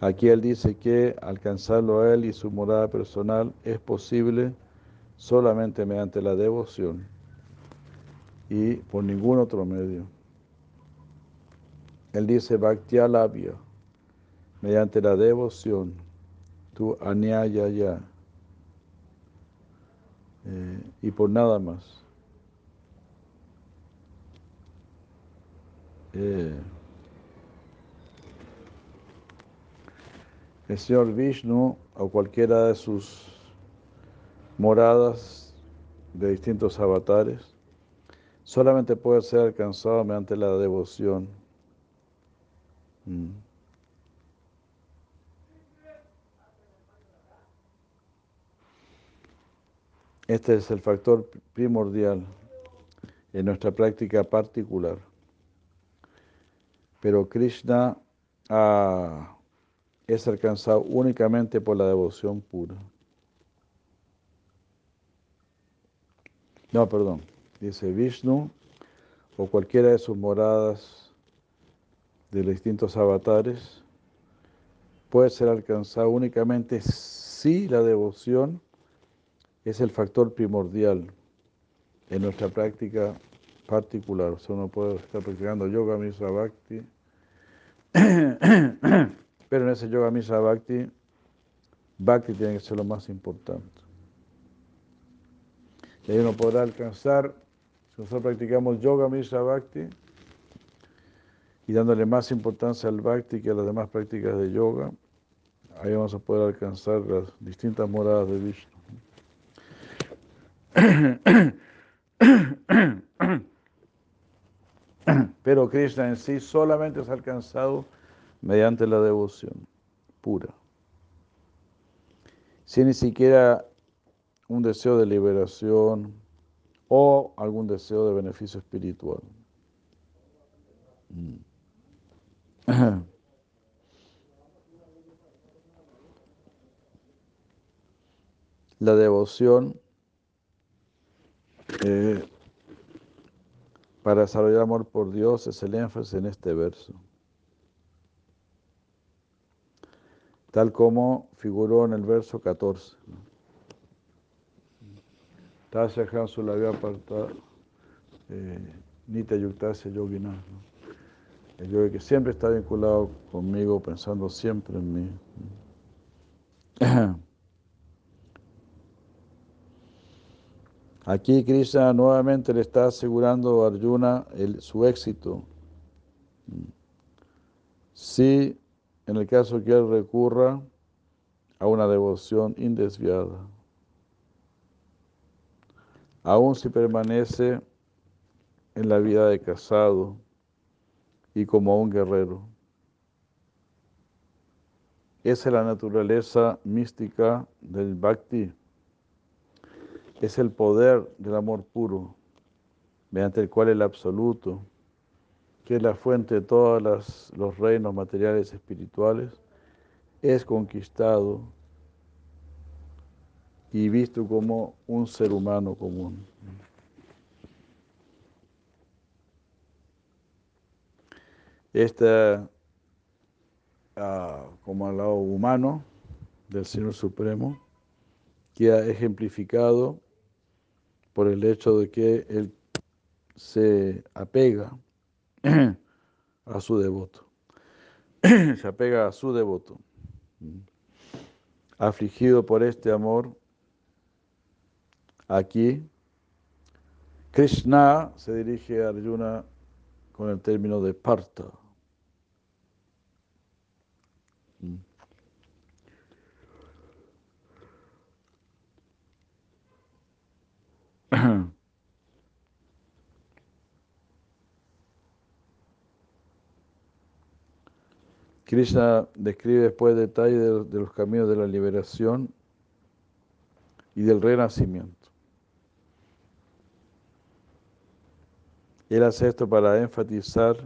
Aquí él dice que alcanzarlo a él y su morada personal es posible solamente mediante la devoción y por ningún otro medio. Él dice Bhaktialabhya, mediante la devoción, tu anyayaya, eh, y por nada más. Eh, el Señor Vishnu o cualquiera de sus moradas de distintos avatares solamente puede ser alcanzado mediante la devoción Mm. Este es el factor primordial en nuestra práctica particular. Pero Krishna es alcanzado únicamente por la devoción pura. No, perdón. Dice Vishnu o cualquiera de sus moradas de los distintos avatares puede ser alcanzado únicamente si la devoción es el factor primordial en nuestra práctica particular. O sea, uno puede estar practicando yoga, misa, bhakti, pero en ese yoga, misa, bhakti, bhakti tiene que ser lo más importante. Y ahí uno podrá alcanzar, si nosotros practicamos yoga, misa, bhakti, y dándole más importancia al bhakti que a las demás prácticas de yoga, ahí vamos a poder alcanzar las distintas moradas de Vishnu. Pero Krishna en sí solamente es alcanzado mediante la devoción pura. Sin ni siquiera un deseo de liberación o algún deseo de beneficio espiritual. Mm. La devoción eh, para desarrollar amor por Dios es el énfasis en este verso. Tal como figuró en el verso 14. Tasya Hansu la había apartado. Eh, Nitya Yuktasya Yogina. El yogi que siempre está vinculado conmigo, pensando siempre en mí. Aquí Krishna nuevamente le está asegurando a Arjuna su éxito. Si en el caso que él recurra a una devoción indesviada, aun si permanece en la vida de casado y como un guerrero. Esa es la naturaleza mística del bhakti es el poder del amor puro, mediante el cual el absoluto, que es la fuente de todos los reinos materiales espirituales, es conquistado y visto como un ser humano común. Esta, ah, como al lado humano del Señor Supremo, queda ejemplificado por el hecho de que él se apega a su devoto. se apega a su devoto. Afligido por este amor, aquí Krishna se dirige a Arjuna con el término de parta. Krishna describe después detalles de, los caminos de la liberación y del renacimiento. Él hace esto para enfatizar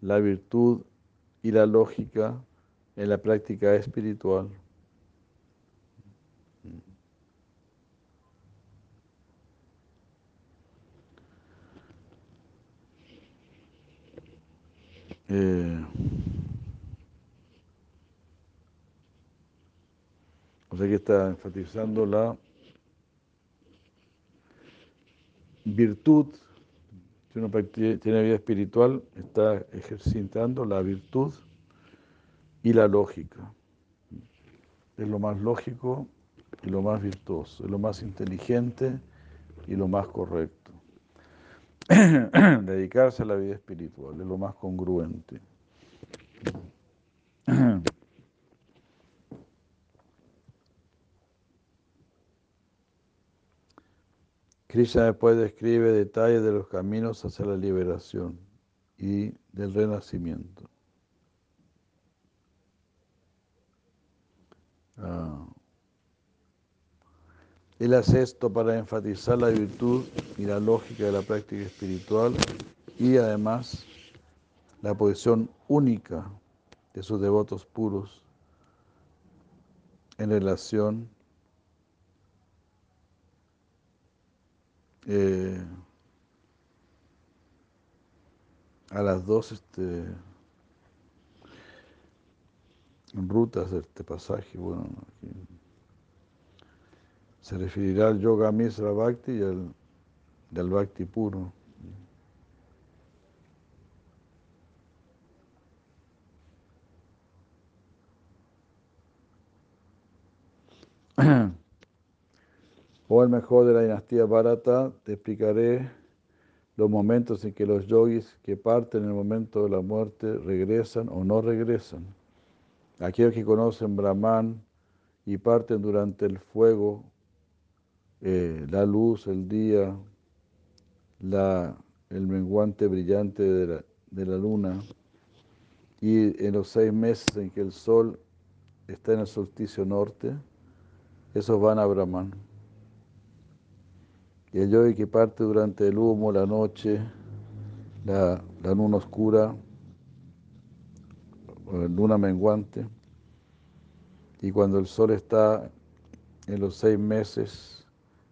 la virtud y la lógica en la práctica espiritual. Eh, o sea que está enfatizando la virtud. Si uno tiene vida espiritual, está ejercitando la virtud y la lógica. Es lo más lógico y lo más virtuoso, es lo más inteligente y lo más correcto. dedicarse a la vida espiritual, es lo más congruente. Krishna después describe detalles de los caminos hacia la liberación y del renacimiento. Ah. Él hace esto para enfatizar la virtud y la lógica de la práctica espiritual y además la posición única de sus devotos puros en relación eh, a las dos este, rutas de este pasaje. Bueno, se referirá al yoga misra bhakti y al, del bhakti puro. O el mejor de la dinastía Bharata, te explicaré los momentos en que los yogis que parten en el momento de la muerte regresan o no regresan. Aquellos que conocen Brahman y parten durante el fuego eh, la luz, el día, la, el menguante brillante de la, de la luna y en los seis meses en que el sol está en el solsticio norte, esos van a Brahman. Y el yogi que parte durante el humo, la noche, la, la luna oscura, luna menguante, y cuando el sol está en los seis meses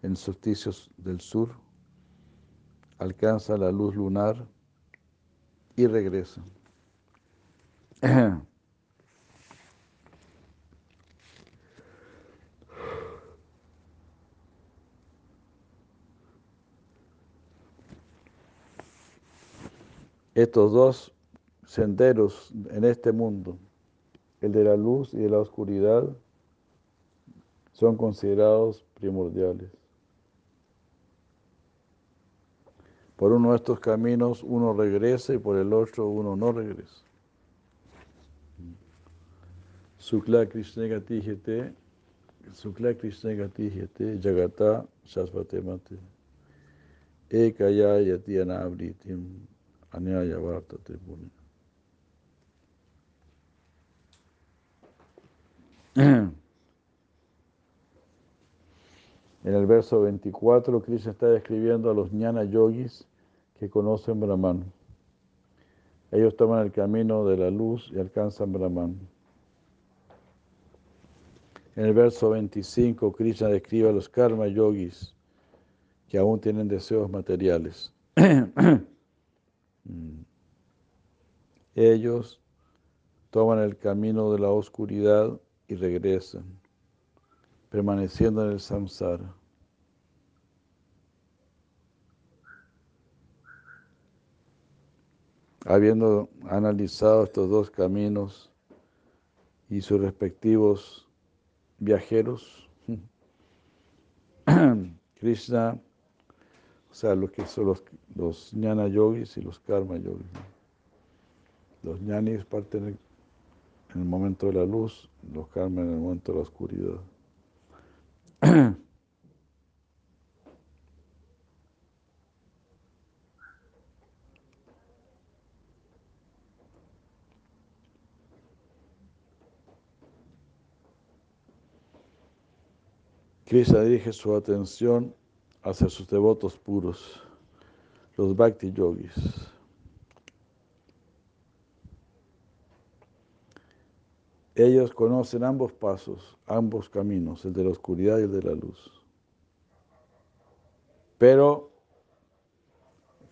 en solsticios del sur, alcanza la luz lunar y regresa. estos dos senderos en este mundo, el de la luz y de la oscuridad, son considerados primordiales. Por uno de estos caminos uno regresa y por el otro uno no regresa. Sukla Krishna Gatijete, Sukla Krishna Gatijete, Jagata Shasvate Mate, Ekaya Yati Anabritim, Anyaya Vartate. En el verso 24, Krishna está describiendo a los ñana yogis que conocen Brahman. Ellos toman el camino de la luz y alcanzan Brahman. En el verso 25, Krishna describe a los karma yogis que aún tienen deseos materiales. Ellos toman el camino de la oscuridad y regresan, permaneciendo en el samsara. Habiendo analizado estos dos caminos y sus respectivos viajeros, Krishna, o sea, lo que son los, los jnana yogis y los karma yogis. Los jnanis parten en el momento de la luz, los karma en el momento de la oscuridad. Krishna dirige su atención hacia sus devotos puros, los bhakti yogis. Ellos conocen ambos pasos, ambos caminos, el de la oscuridad y el de la luz. Pero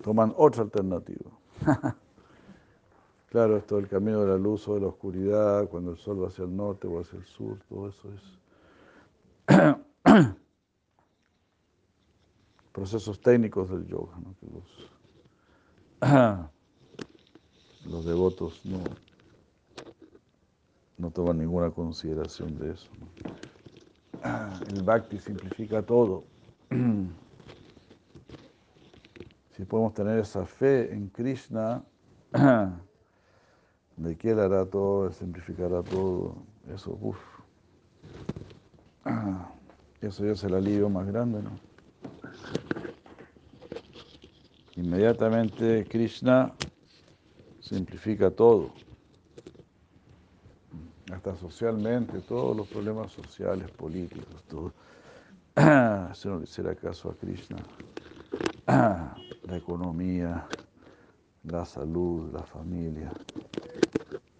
toman otra alternativa. claro, esto del camino de la luz o de la oscuridad, cuando el sol va hacia el norte o hacia el sur, todo eso es procesos técnicos del yoga, ¿no? los, devotos no no toman ninguna consideración de eso. El bhakti simplifica todo. Si podemos tener esa fe en Krishna, de que Él hará todo, simplificará todo, eso, uff. Eso ya es el alivio más grande, ¿no? Inmediatamente Krishna simplifica todo hasta socialmente, todos los problemas sociales, políticos, todo. Si no le hiciera caso a Krishna, la economía, la salud, la familia,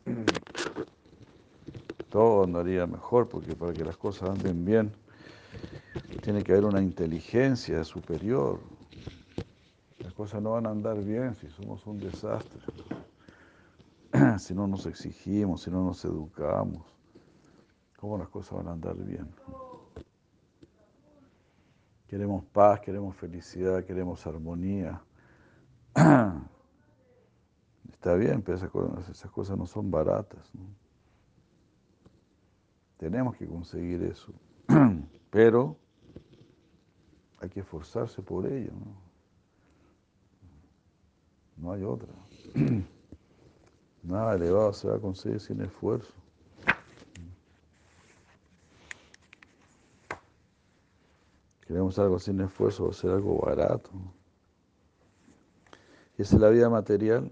todo andaría mejor, porque para que las cosas anden bien, tiene que haber una inteligencia superior. Las cosas no van a andar bien si somos un desastre. si no nos exigimos, si no nos educamos, ¿cómo las cosas van a andar bien? Queremos paz, queremos felicidad, queremos armonía. Está bien, pero esas cosas, no son baratas. Tenemos que conseguir eso, pero hay que esforzarse por ello. no hay otra. Nada elevado se va a conseguir sin esfuerzo. Queremos algo sin esfuerzo, o ser algo barato. Y esa es la vida material,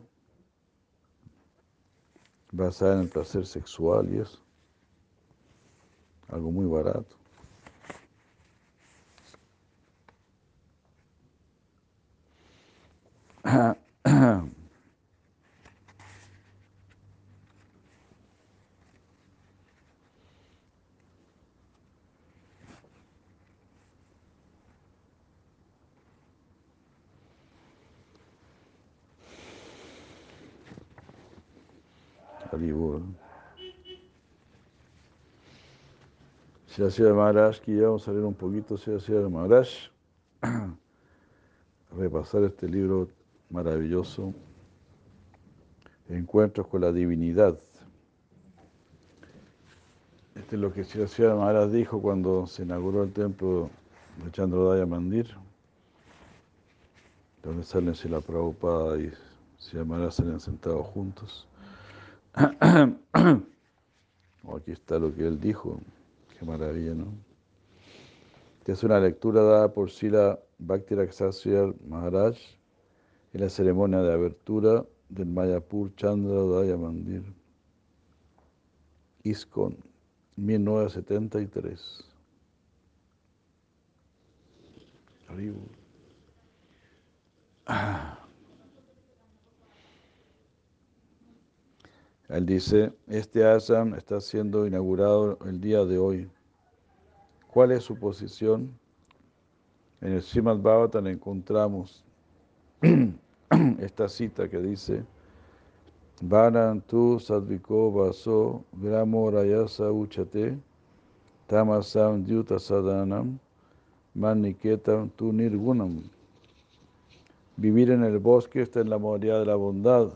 basada en el placer sexual y eso. Algo muy barato. Si hacía Maharaj, que ya vamos a leer un poquito si hacía Maharaj, repasar este libro maravilloso encuentros con la divinidad. Este es lo que Sri Maharaj dijo cuando se inauguró el templo de Chandrodaya Mandir, donde salen la Prabhupada y Sri Maharaj salen sentados juntos. Aquí está lo que él dijo, qué maravilla, ¿no? Esta es una lectura dada por Sila Bhakti Maharaj en la ceremonia de abertura del Mayapur Chandra Mandir, ISKCON, 1973. Él dice, este ashram está siendo inaugurado el día de hoy. ¿Cuál es su posición? En el Srimad Bhavatan encontramos esta cita que dice, tu sadviko vaso gramo rayasa uchate tamasam dyuta sadanam maniketam tu nirgunam. Vivir en el bosque está en la modalidad de la bondad.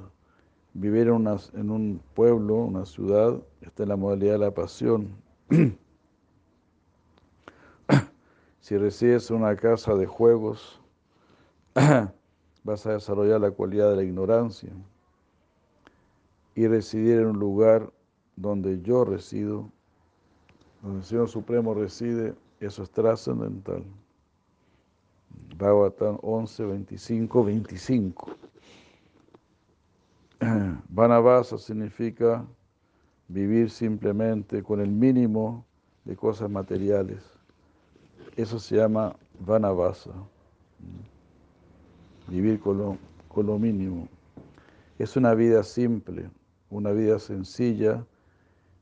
Vivir en, en un pueblo, una ciudad, está en la modalidad de la pasión. si resides en una casa de juegos, vas a desarrollar la cualidad de la ignorancia. Y residir en un lugar donde yo resido, donde el Señor Supremo reside, eso es trascendental. Bhagavatam 11, 25, 25. Vanavasa significa vivir simplemente con el mínimo de cosas materiales. Eso se llama Vanavasa vivir con lo, con lo mínimo. Es una vida simple, una vida sencilla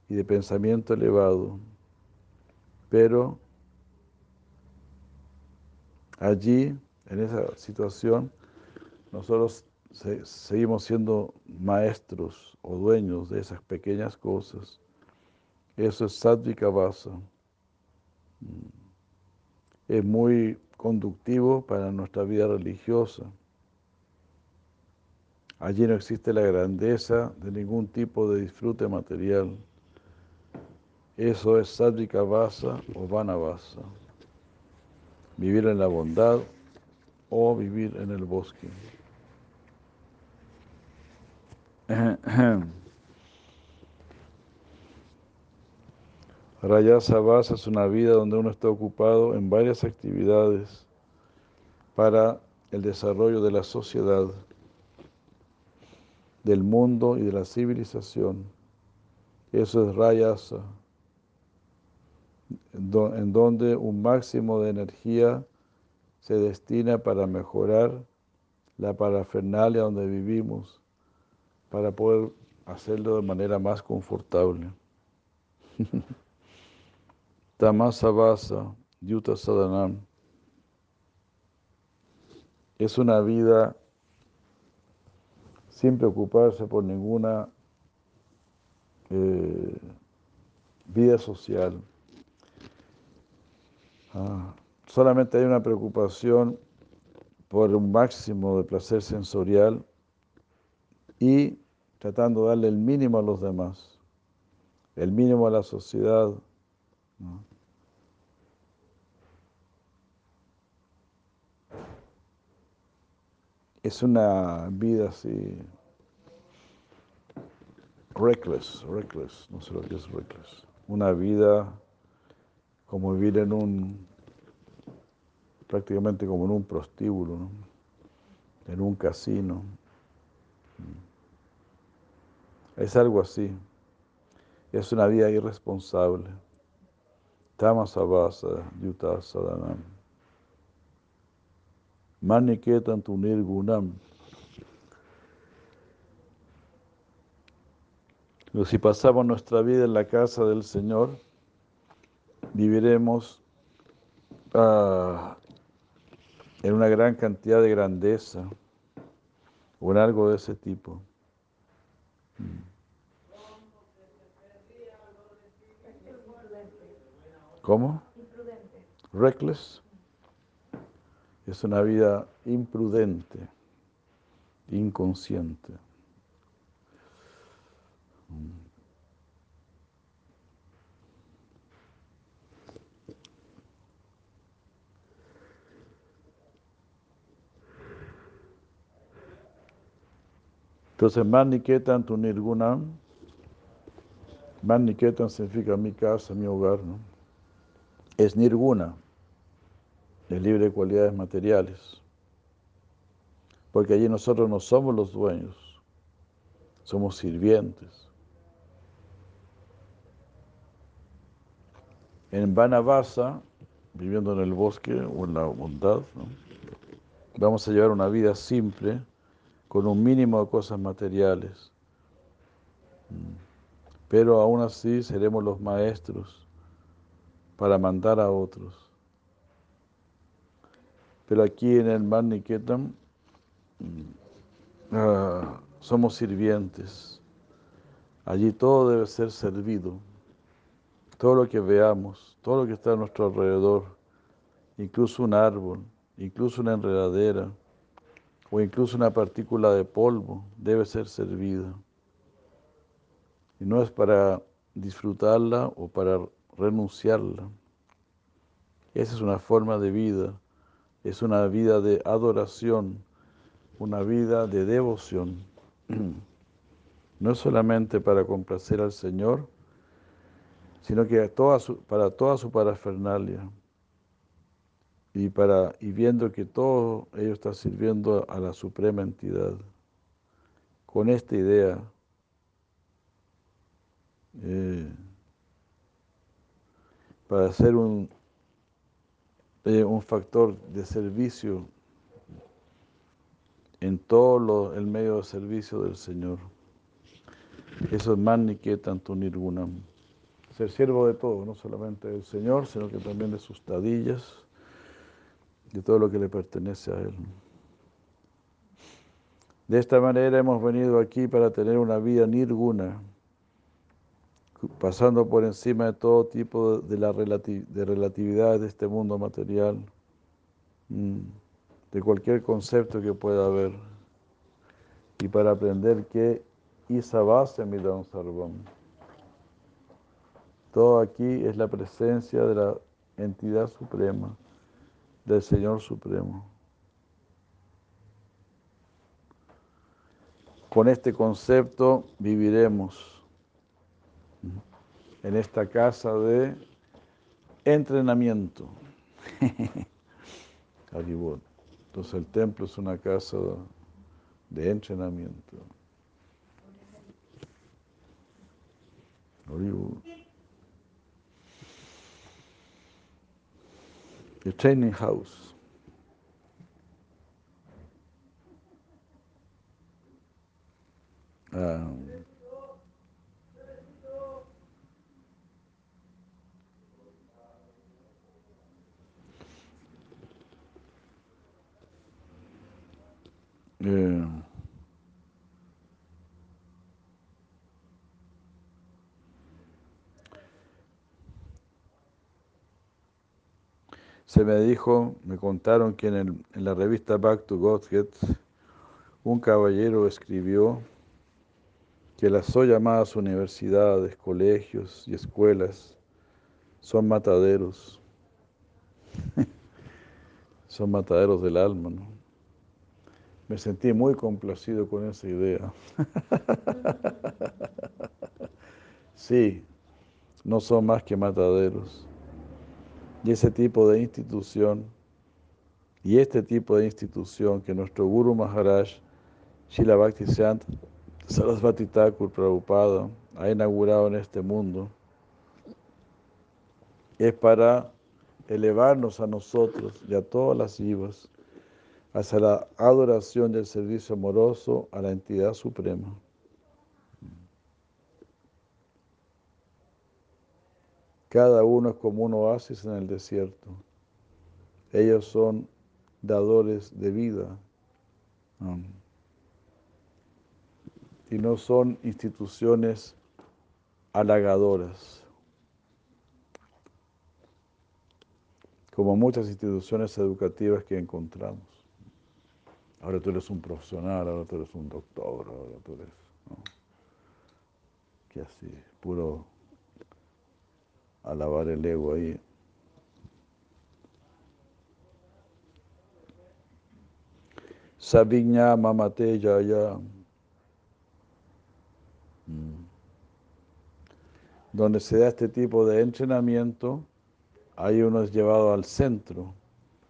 y de pensamiento elevado, pero allí, en esa situación, nosotros seguimos siendo maestros o dueños de esas pequeñas cosas. Eso es Vasa. Mm. Es muy conductivo para nuestra vida religiosa. Allí no existe la grandeza de ningún tipo de disfrute material. Eso es Sadvika Vasa o Vanavasa. Vivir en la bondad o vivir en el bosque. Rayasa Vasa es una vida donde uno está ocupado en varias actividades para el desarrollo de la sociedad, del mundo y de la civilización. Eso es Rayasa, en donde un máximo de energía se destina para mejorar la parafernalia donde vivimos, para poder hacerlo de manera más confortable. Tamasa Vasa, Yuta Sadanam. Es una vida sin preocuparse por ninguna eh, vida social. Ah, solamente hay una preocupación por un máximo de placer sensorial y tratando de darle el mínimo a los demás, el mínimo a la sociedad, es una vida así, reckless, reckless, no sé lo que es reckless. Una vida como vivir en un, prácticamente como en un prostíbulo, en un casino. Es algo así. Es una vida irresponsable. Tamasavasa Yuta Sadanam. Maniketan Tunir Gunam. Si pasamos nuestra vida en la casa del Señor, viviremos ah, en una gran cantidad de grandeza o en algo de ese tipo. ¿Cómo? Reckless. Es una vida imprudente, inconsciente. Entonces, Maniketan tu nirguna. Maniketan significa mi casa, mi hogar, ¿no? Es nirguna, es libre de cualidades materiales. Porque allí nosotros no somos los dueños, somos sirvientes. En Vanavasa, viviendo en el bosque o en la bondad, vamos a llevar una vida simple con un mínimo de cosas materiales. Pero aún así seremos los maestros para mandar a otros. Pero aquí en el Maniketam uh, somos sirvientes. Allí todo debe ser servido. Todo lo que veamos, todo lo que está a nuestro alrededor, incluso un árbol, incluso una enredadera, o incluso una partícula de polvo debe ser servida. Y no es para disfrutarla o para renunciarla. Esa es una forma de vida, es una vida de adoración, una vida de devoción. No solamente para complacer al Señor, sino que para toda su parafernalia y, para, y viendo que todo ello está sirviendo a la suprema entidad. Con esta idea, eh, para ser un, eh, un factor de servicio en todo el medio de servicio del Señor. Eso es más ni que tanto nirguna. Ser siervo de todo, no solamente del Señor, sino que también de sus tadillas de todo lo que le pertenece a Él. De esta manera hemos venido aquí para tener una vida nirguna, pasando por encima de todo tipo de, la de relatividad de este mundo material, mm, de cualquier concepto que pueda haber, y para aprender que Isabase Midam Sarvam. Todo aquí es la presencia de la entidad suprema del Señor Supremo. Con este concepto viviremos en esta casa de entrenamiento. Entonces el templo es una casa de entrenamiento. The training house. Um, yeah. Se me dijo, me contaron que en, la revista Back to Godhead un caballero escribió que las so llamadas universidades, colegios y escuelas son mataderos. son mataderos del alma, ¿no? Me sentí muy complacido con esa idea. sí, no son más que mataderos. Y ese tipo de institución, y este tipo de institución que nuestro Guru Maharaj, Shila Bhakti Sant, Sarasvati Thakur Prabhupada, ha inaugurado en este mundo, es para elevarnos a nosotros y a todas las vivas hacia la adoración del servicio amoroso a la entidad suprema. Cada uno es como un oasis en el desierto. Ellos son dadores de vida. y no son instituciones halagadoras. Como muchas instituciones educativas que encontramos. Ahora tú eres un profesional, ahora tú eres un doctor, ahora tú eres... que así, puro alabar el ego ahí. Sabiña mamate yaya. Mm. Donde se da este tipo de entrenamiento, ahí uno es llevado al centro,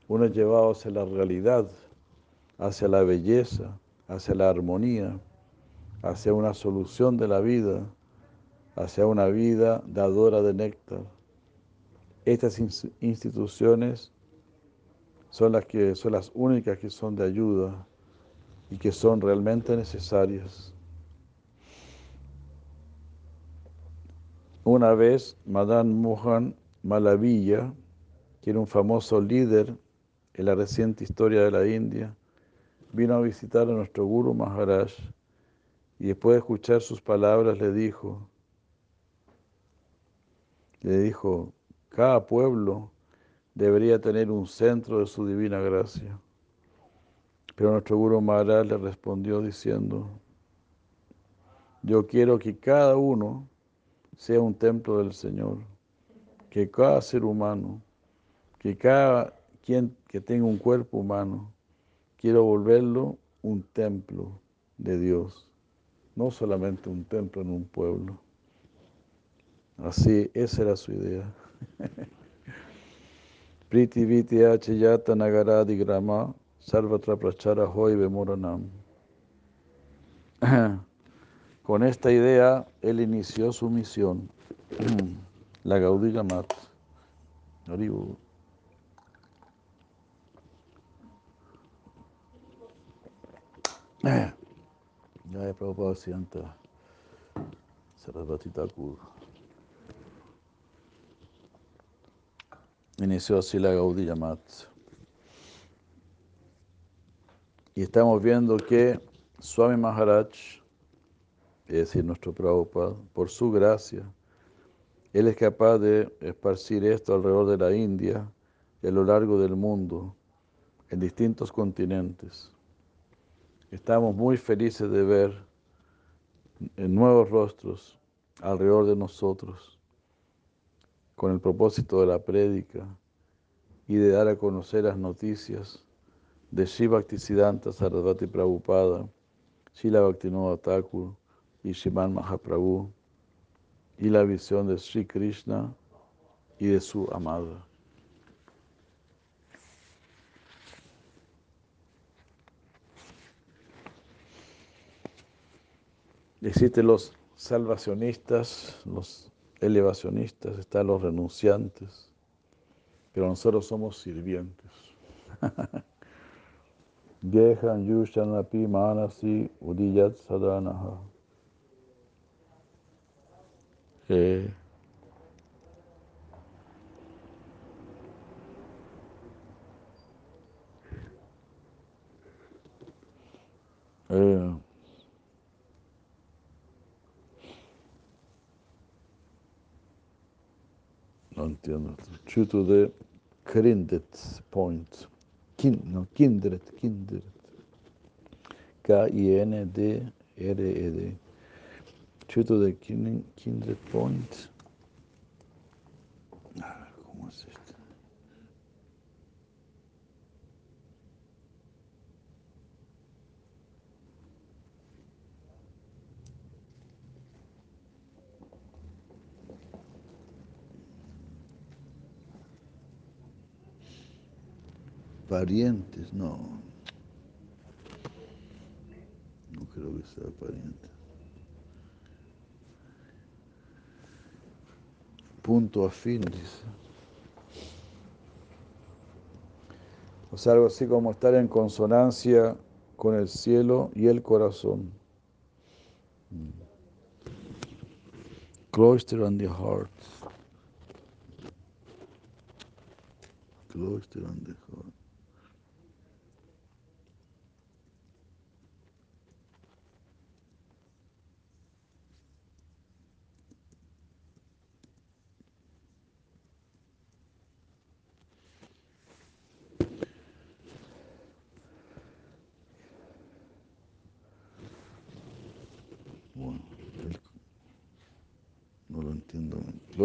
uno es llevado hacia la realidad, hacia la belleza, hacia la armonía, hacia una solución de la vida, hacia una vida dadora de néctar. Estas instituciones son las, que, son las únicas que son de ayuda y que son realmente necesarias. Una vez, Madan Mohan Malavilla, que era un famoso líder en la reciente historia de la India, vino a visitar a nuestro Guru Maharaj y después de escuchar sus palabras le dijo, le dijo, cada pueblo debería tener un centro de su divina gracia. Pero nuestro Guru Maharaj le respondió diciendo, yo quiero que cada uno sea un templo del Señor, que cada ser humano, que cada quien que tenga un cuerpo humano, quiero volverlo un templo de Dios, no solamente un templo en un pueblo. Así, esa era su idea. Priti Viti Yata Nagaradi Grama Sarvatra Prachara Hoy Bemoranam. Con esta idea, él inició su misión, la Gaudiya Mat. Ya he Prabhupada sienta Sarasvati Thakur. inició así la Gaudiya Mat. Y estamos viendo que Swami Maharaj, es decir, nuestro Prabhupada, por su gracia, él es capaz de esparcir esto alrededor de la India y a lo largo del mundo, en distintos continentes. Estamos muy felices de ver nuevos rostros alrededor de nosotros con el propósito de la prédica y de dar a conocer las noticias de Shiva Bhaktisiddhanta Sarasvati Prabhupada, Shila Bhaktivinoda Thakur y Shiman Mahaprabhu, y la visión de Sri Krishna y de su amada. Existen los salvacionistas, los elevacionistas, están los renunciantes, pero nosotros somos sirvientes. Yushanapi Manasi Udiyat No entiendo. Chuto de Krindet Point. Kin, no, Kindred, Kindred. K-I-N-D-R-E-D. Chuto de Kindred Point. ¿Cómo es esto? Parientes, no. No creo que sea pariente. Punto afín, dice. O sea, algo así como estar en consonancia con el cielo y el corazón. Cloister and the heart. Cloister and the heart.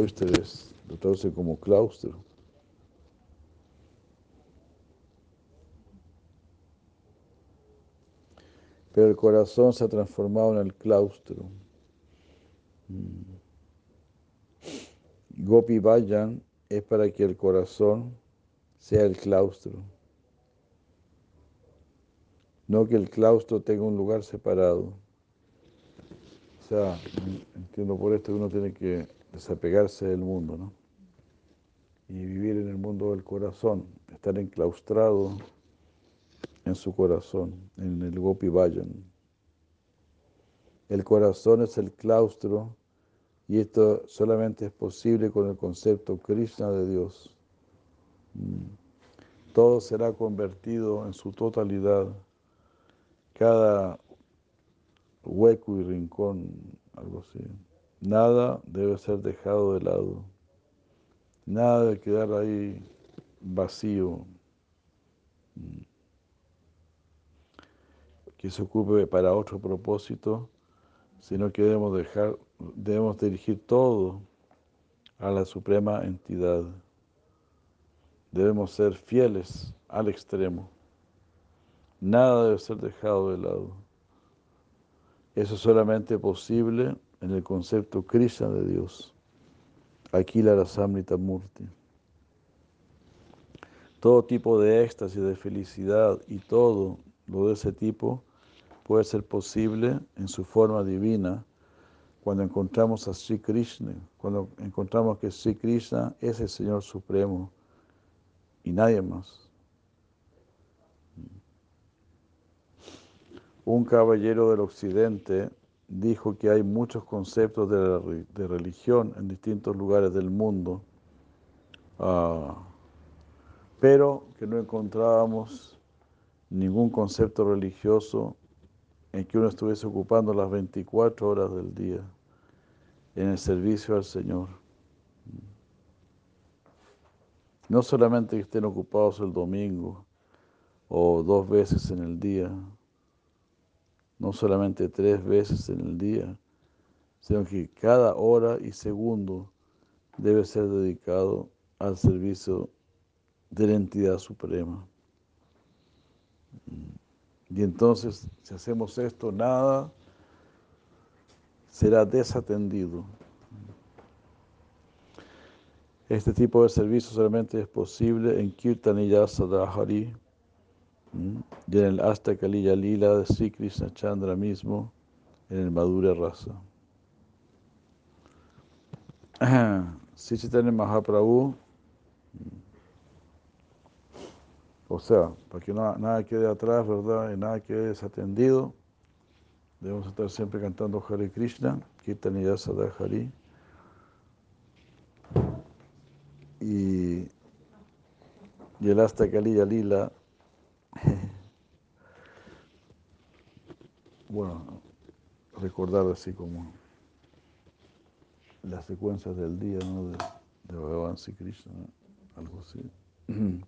Cloister es, lo traduce como claustro. Pero el corazón se ha transformado en el claustro. Mm. Gopi Vayan es para que el corazón sea el claustro. No que el claustro tenga un lugar separado. O sea, entiendo por esto que uno tiene que desapegarse del mundo, ¿no? Y vivir en el mundo del corazón, estar enclaustrado en su corazón, en el Gopi Vayan. El corazón es el claustro y esto solamente es posible con el concepto Krishna de Dios. Mm. Todo será convertido en su totalidad. Cada hueco y rincón, algo así. Nada debe ser dejado de lado. Nada debe quedar ahí vacío. Que se ocupe para otro propósito, sino que debemos dejar, debemos dirigir todo a la suprema entidad. Debemos ser fieles al extremo. Nada debe ser dejado de lado. Eso es solamente posible en el concepto Krishna de Dios. Aquí la Rasamrita Murti. Todo tipo de éxtasis, de felicidad y todo lo de ese tipo puede ser posible en su forma divina cuando encontramos a Sri Krishna, cuando encontramos que Sri Krishna es el Señor Supremo y nadie más. Un caballero del occidente dijo que hay muchos conceptos de, religión en distintos lugares del mundo, ah, pero que no encontrábamos ningún concepto religioso en que uno estuviese ocupando las 24 horas del día en el servicio al Señor. No solamente que estén ocupados el domingo o dos veces en el día, no solamente tres veces en el día, sino que cada hora y segundo debe ser dedicado al servicio de la entidad suprema. Y entonces, si hacemos esto, nada será desatendido. Este tipo de servicio solamente es posible en Kirtaniya Sadahari y en el Asta Kaliya Lila de Sri Krishna Chandra mismo, en el Madura Rasa. Si Chaitanya Mahaprabhu O sea, para que nada, quede atrás, ¿verdad? Y nada quede desatendido, debemos estar siempre cantando Hare Krishna, Kirtaniya Hari. Y, y el Asta Kaliya Lila, bueno, recordar así como las secuencias del día, ¿no? De, de Bhagavan Krishna, algo así.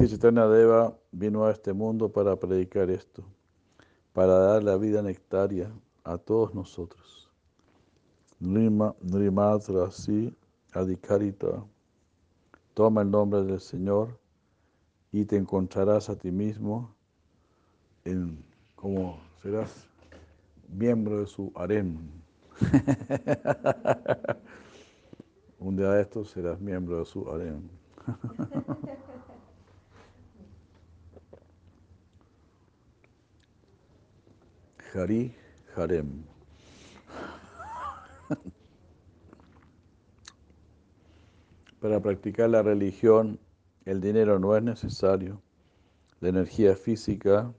Sí, Chaitanya Deva vino a este mundo para predicar esto, para dar la vida nectaria a todos nosotros. Nrimatra Rasi Adikarita, toma el nombre del Señor y te encontrarás a ti mismo en, como serás miembro de su harem. Un día de estos serás miembro de su harem. Hari Harem. Para practicar la religión el dinero no es necesario. La energía física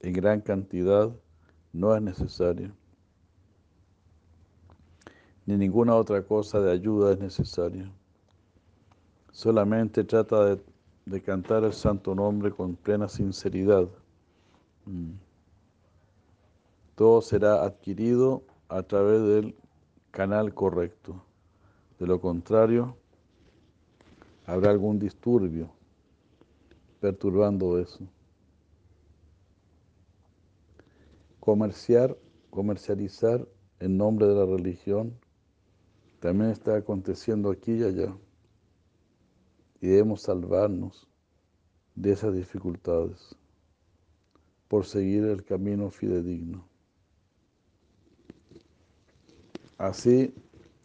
en gran cantidad no es necesaria. Ni ninguna otra cosa de ayuda es necesaria. Solamente trata de, cantar el santo nombre con plena sinceridad. Mm. Todo será adquirido a través del canal correcto. De lo contrario, habrá algún disturbio perturbando eso. Comerciar, comercializar en nombre de la religión también está aconteciendo aquí y allá. Y debemos salvarnos de esas dificultades por seguir el camino fidedigno. Así,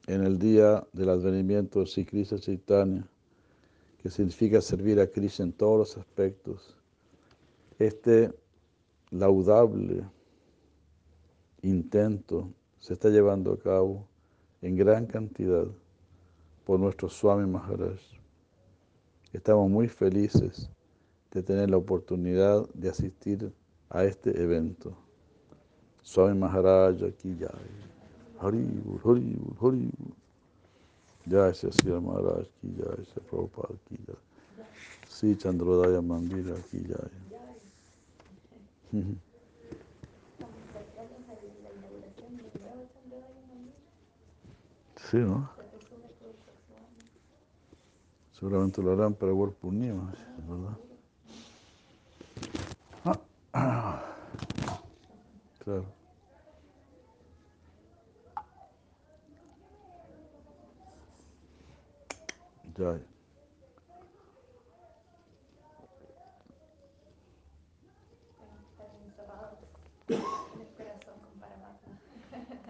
en el día del advenimiento de Sri Chaitanya, que significa servir a Krishna en todos los aspectos, este laudable intento se está llevando a cabo en gran cantidad por nuestro Swami Maharaj. Estamos muy felices de tener la oportunidad de asistir a este evento. Swami Maharaj aquí Haribur, Haribur, Haribur. Ya ese Sri Maharaj aquí ya, ese Prabhupada aquí ya. Sí, Chandrodaya Mandira aquí ya. Sí, ¿no? Seguramente lo harán para World Purnima, ¿verdad? Claro. Ya.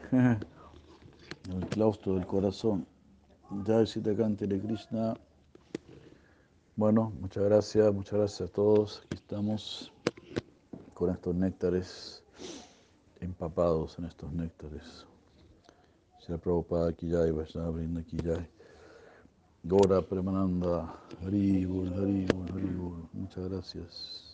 El claustro del corazón. Jai Sitakante de Krishna. Bueno, muchas gracias, muchas gracias a todos. Aquí estamos con estos néctares, empapados en estos néctares. Shri Prabhupada Kijai, Vaishnava Brinda Kijai. Gora Premananda, Haribur, Haribur, Haribur. Muchas gracias.